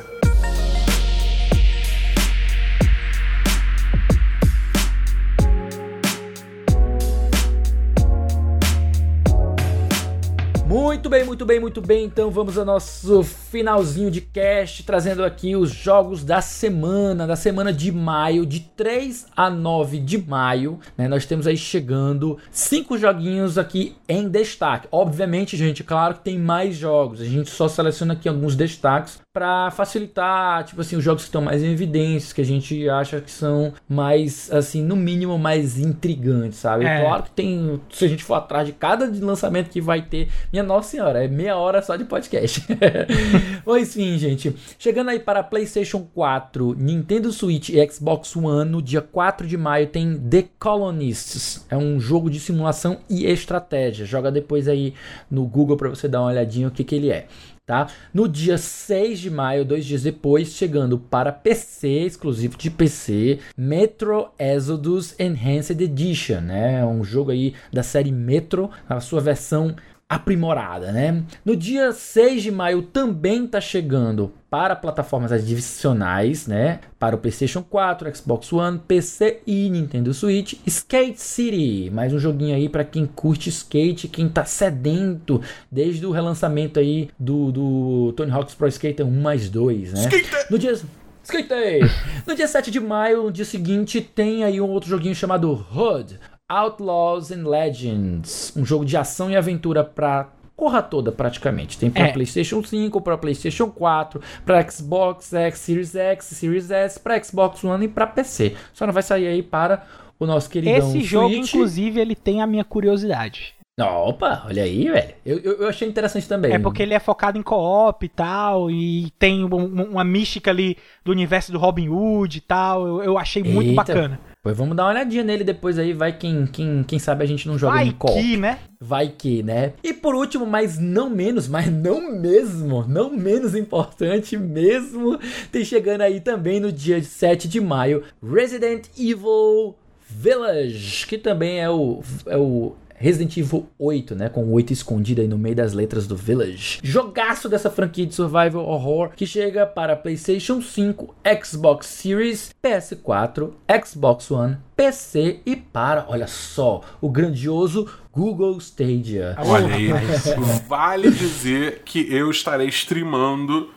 Muito bem, muito bem, muito bem. Então vamos ao nosso finalzinho de cast, trazendo aqui os jogos da semana, da semana de maio, de 3 a 9 de maio. Né? Nós temos aí chegando cinco joguinhos aqui em destaque. Obviamente, gente, claro que tem mais jogos. A gente só seleciona aqui alguns destaques para facilitar, tipo assim, os jogos que estão mais em evidências, que a gente acha que são mais, assim, no mínimo mais intrigantes, sabe? É. Claro que tem, se a gente for atrás de cada lançamento que vai ter, minha nossa senhora, é meia hora só de podcast. pois sim, gente. Chegando aí para PlayStation 4, Nintendo Switch e Xbox One, no dia 4 de maio tem The Colonists. É um jogo de simulação e estratégia. Joga depois aí no Google para você dar uma olhadinha o que, que ele é. Tá? No dia 6 de maio, dois dias depois, chegando para PC, exclusivo de PC, Metro Exodus Enhanced Edition, né? Um jogo aí da série Metro, a sua versão aprimorada, né? No dia 6 de maio também está chegando para plataformas adicionais, né? Para o PlayStation 4, Xbox One, PC e Nintendo Switch, Skate City, mais um joguinho aí para quem curte skate, quem tá sedento desde o relançamento aí do, do Tony Hawk's Pro Skater 1 mais 2, né? No dia No dia 7 de maio, no dia seguinte, tem aí um outro joguinho chamado Hood, Outlaws and Legends, um jogo de ação e aventura para corra toda praticamente. Tem para é. PlayStation 5, para PlayStation 4, para Xbox X, Series X, Series S, para Xbox One e para PC. Só não vai sair aí para o nosso queridão Esse jogo, inclusive, ele tem a minha curiosidade. Opa, olha aí, velho. Eu, eu, eu, achei interessante também. É porque ele é focado em co-op e tal, e tem um, uma mística ali do universo do Robin Hood e tal. Eu, eu achei muito Eita. bacana. Pois vamos dar uma olhadinha nele depois aí, vai quem, quem, quem sabe a gente não joga vai em co que, né? Vai que, né? E por último, mas não menos, mas não mesmo, não menos importante mesmo, tem chegando aí também no dia 7 de maio, Resident Evil Village, que também é o, é o Resident Evil 8, né? Com o 8 escondido aí no meio das letras do Village. Jogaço dessa franquia de survival horror que chega para PlayStation 5, Xbox Series, PS4, Xbox One, PC e para, olha só, o grandioso Google Stadia. Olha aí, vale dizer que eu estarei streamando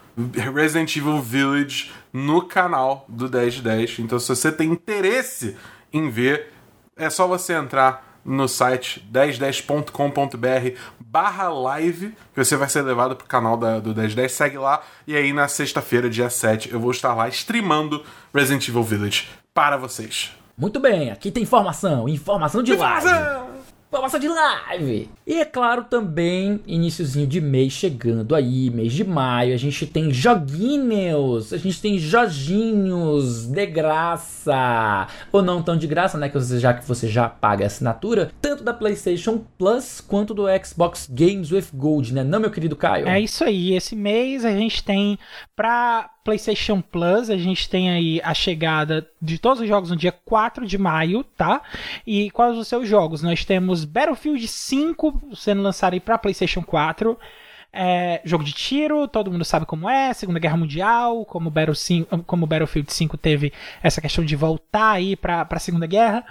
Resident Evil Village no canal do 1010. Então, se você tem interesse em ver, é só você entrar no site 1010.com.br barra live, que você vai ser levado pro canal da, do 1010, segue lá, e aí na sexta-feira, dia 7, eu vou estar lá streamando Resident Evil Village para vocês. Muito bem, aqui tem informação, informação de live. Informação de live! E é claro também, iníciozinho de mês chegando aí, mês de maio, a gente tem joguinhos, a gente tem joginhos de graça. Ou não tão de graça, né, que você, já que você já paga a assinatura, tanto da PlayStation Plus quanto do Xbox Games with Gold, né? Não, meu querido Caio? É isso aí. Esse mês a gente tem pra PlayStation Plus, a gente tem aí a chegada de todos os jogos no dia 4 de maio, tá? E quais os seus jogos? Nós temos Battlefield 5 sendo lançado aí pra PlayStation 4. É, jogo de tiro, todo mundo sabe como é, Segunda Guerra Mundial, como, Battle 5, como Battlefield 5 teve essa questão de voltar aí pra, pra Segunda Guerra.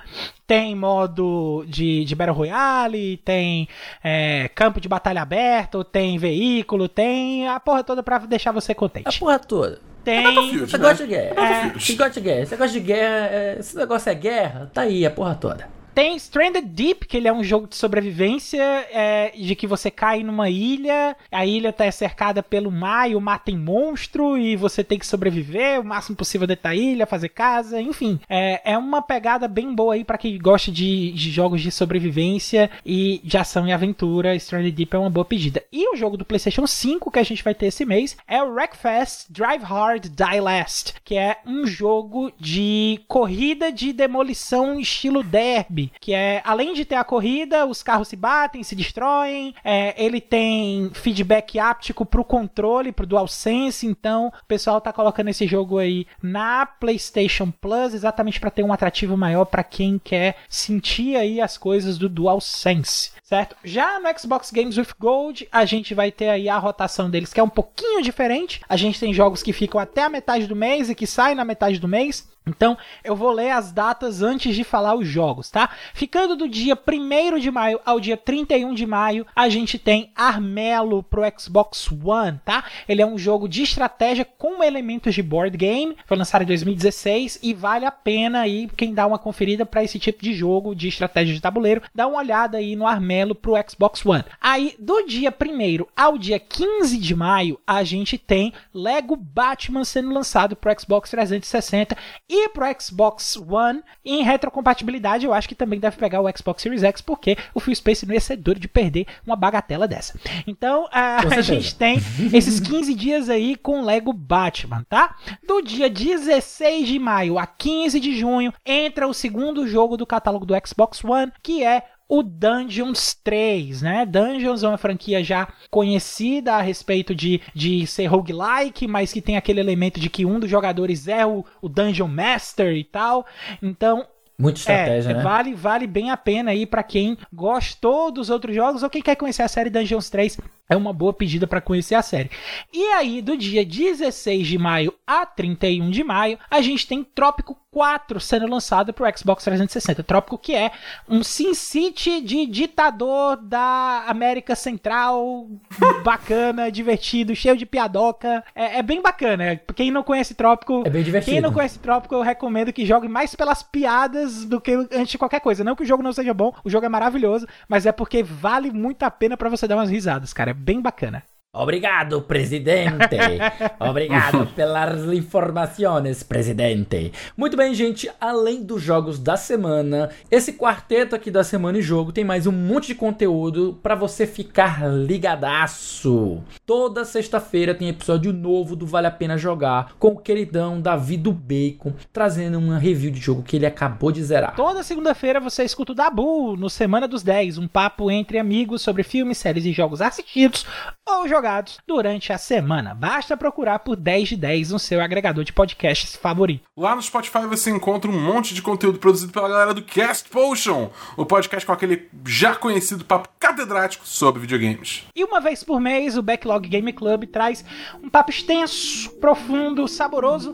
Tem modo de, de Battle Royale, tem é, campo de batalha aberto, tem veículo, tem a porra toda pra deixar você A contente. porra toda. Tem. Battlefield. Você né? gosta de guerra? Battlefield. Você gosta de guerra? Você gosta de guerra? é, Esse negócio é guerra? Tá aí, a porra toda. Tem Stranded Deep, que ele é um jogo de sobrevivência, é, de que você cai numa ilha, a ilha tá cercada pelo mar e o mar tem monstro, e você tem que sobreviver o máximo possível dentro da ilha, fazer casa, enfim. É, é uma pegada bem boa aí pra quem gosta de, de jogos de sobrevivência e de ação e aventura. Stranded Deep é uma boa pedida. E o jogo do PlayStation 5 que a gente vai ter esse mês é o Wreckfest Drive Hard Die Last, que é um jogo de corrida de demolição estilo derby, que é além de ter a corrida, os carros se batem, se destroem, é, ele tem feedback áptico pro controle, pro DualSense, então o pessoal tá colocando esse jogo aí na PlayStation Plus exatamente para ter um atrativo maior para quem quer sentir aí as coisas do DualSense. Certo? Já no Xbox Games with Gold, a gente vai ter aí a rotação deles, que é um pouquinho diferente. A gente tem jogos que ficam até a metade do mês e que saem na metade do mês. Então, eu vou ler as datas antes de falar os jogos, tá? Ficando do dia 1 de maio ao dia 31 de maio, a gente tem Armelo pro Xbox One, tá? Ele é um jogo de estratégia com elementos de board game, foi lançado em 2016 e vale a pena aí quem dá uma conferida para esse tipo de jogo de estratégia de tabuleiro, dá uma olhada aí no Armelo pro Xbox One. Aí, do dia 1 ao dia 15 de maio, a gente tem Lego Batman sendo lançado pro Xbox 360 e pro Xbox One em retrocompatibilidade. Eu acho que também deve pegar o Xbox Series X, porque o Phil Space não ia ser de perder uma bagatela dessa. Então, a, a gente tem esses 15 dias aí com Lego Batman, tá? Do dia 16 de maio a 15 de junho, entra o segundo jogo do catálogo do Xbox One, que é o Dungeons 3, né? Dungeons é uma franquia já conhecida a respeito de, de ser roguelike, mas que tem aquele elemento de que um dos jogadores é o, o Dungeon Master e tal. Então, Muita estratégia, é, né? vale, vale bem a pena aí pra quem gostou dos outros jogos ou quem quer conhecer a série Dungeons 3. É uma boa pedida pra conhecer a série. E aí, do dia 16 de maio a 31 de maio, a gente tem Trópico 4 sendo lançado pro Xbox 360. Trópico que é um Sin City de ditador da América Central, bacana, divertido, cheio de piadoca. É, é bem bacana. Quem não conhece Trópico, É bem divertido. quem não conhece Trópico, eu recomendo que jogue mais pelas piadas do que antes de qualquer coisa. Não que o jogo não seja bom, o jogo é maravilhoso, mas é porque vale muito a pena pra você dar umas risadas, cara. É bem bacana. Obrigado, presidente. Obrigado pelas informações, presidente. Muito bem, gente. Além dos jogos da semana, esse quarteto aqui da Semana em Jogo tem mais um monte de conteúdo pra você ficar ligadaço. Toda sexta-feira tem episódio novo do Vale a Pena Jogar com o queridão Davi do Bacon, trazendo uma review de jogo que ele acabou de zerar. Toda segunda-feira você escuta o Dabu no Semana dos 10, um papo entre amigos sobre filmes, séries e jogos assistidos ou jogados durante a semana. Basta procurar por 10 de 10 no seu agregador de podcasts favorito. Lá no Spotify você encontra um monte de conteúdo produzido pela galera do Cast Potion, o podcast com aquele já conhecido papo catedrático sobre videogames. E uma vez por mês, o Backlog Game Club traz um papo extenso, profundo, saboroso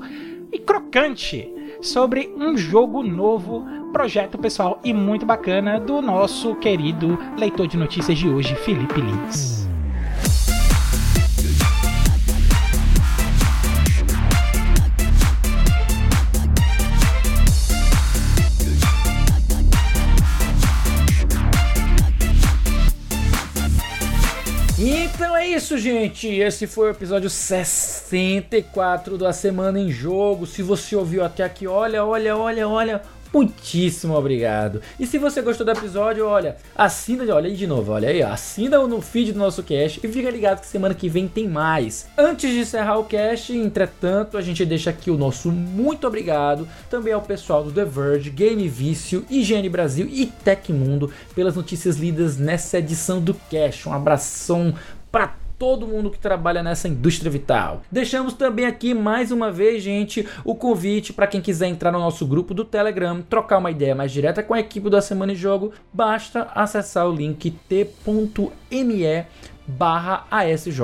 e crocante sobre um jogo novo, projeto pessoal e muito bacana do nosso querido leitor de notícias de hoje, Felipe Lins. Isso, gente. Esse foi o episódio 64 da Semana em Jogo. Se você ouviu até aqui, olha, olha, olha, olha. muitíssimo obrigado. E se você gostou do episódio, olha, assina, olha aí de novo, olha aí, assina no feed do nosso cast e fica ligado que semana que vem tem mais. Antes de encerrar o cast, entretanto, a gente deixa aqui o nosso muito obrigado também ao pessoal do The Verge, Game Vício, IGN Brasil e Tecmundo pelas notícias lidas nessa edição do cast. Um abração para todo mundo que trabalha nessa indústria vital. Deixamos também aqui mais uma vez, gente, o convite para quem quiser entrar no nosso grupo do Telegram, trocar uma ideia mais direta com a equipe do A Semana em Jogo, basta acessar o link t.me barra ASJ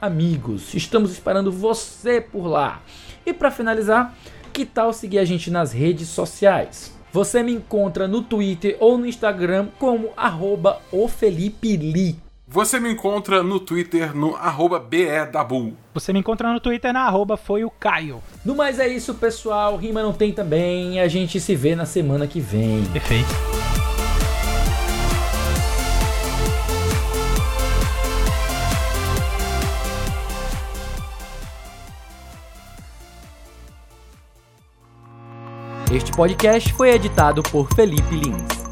Amigos. Estamos esperando você por lá. E para finalizar, que tal seguir a gente nas redes sociais? Você me encontra no Twitter ou no Instagram como arroba você me encontra no Twitter no arroba BEDabu. Você me encontra no Twitter na arroba foi o Caio. No mais é isso, pessoal. Rima não tem também. A gente se vê na semana que vem. Perfeito. Este podcast foi editado por Felipe Lins.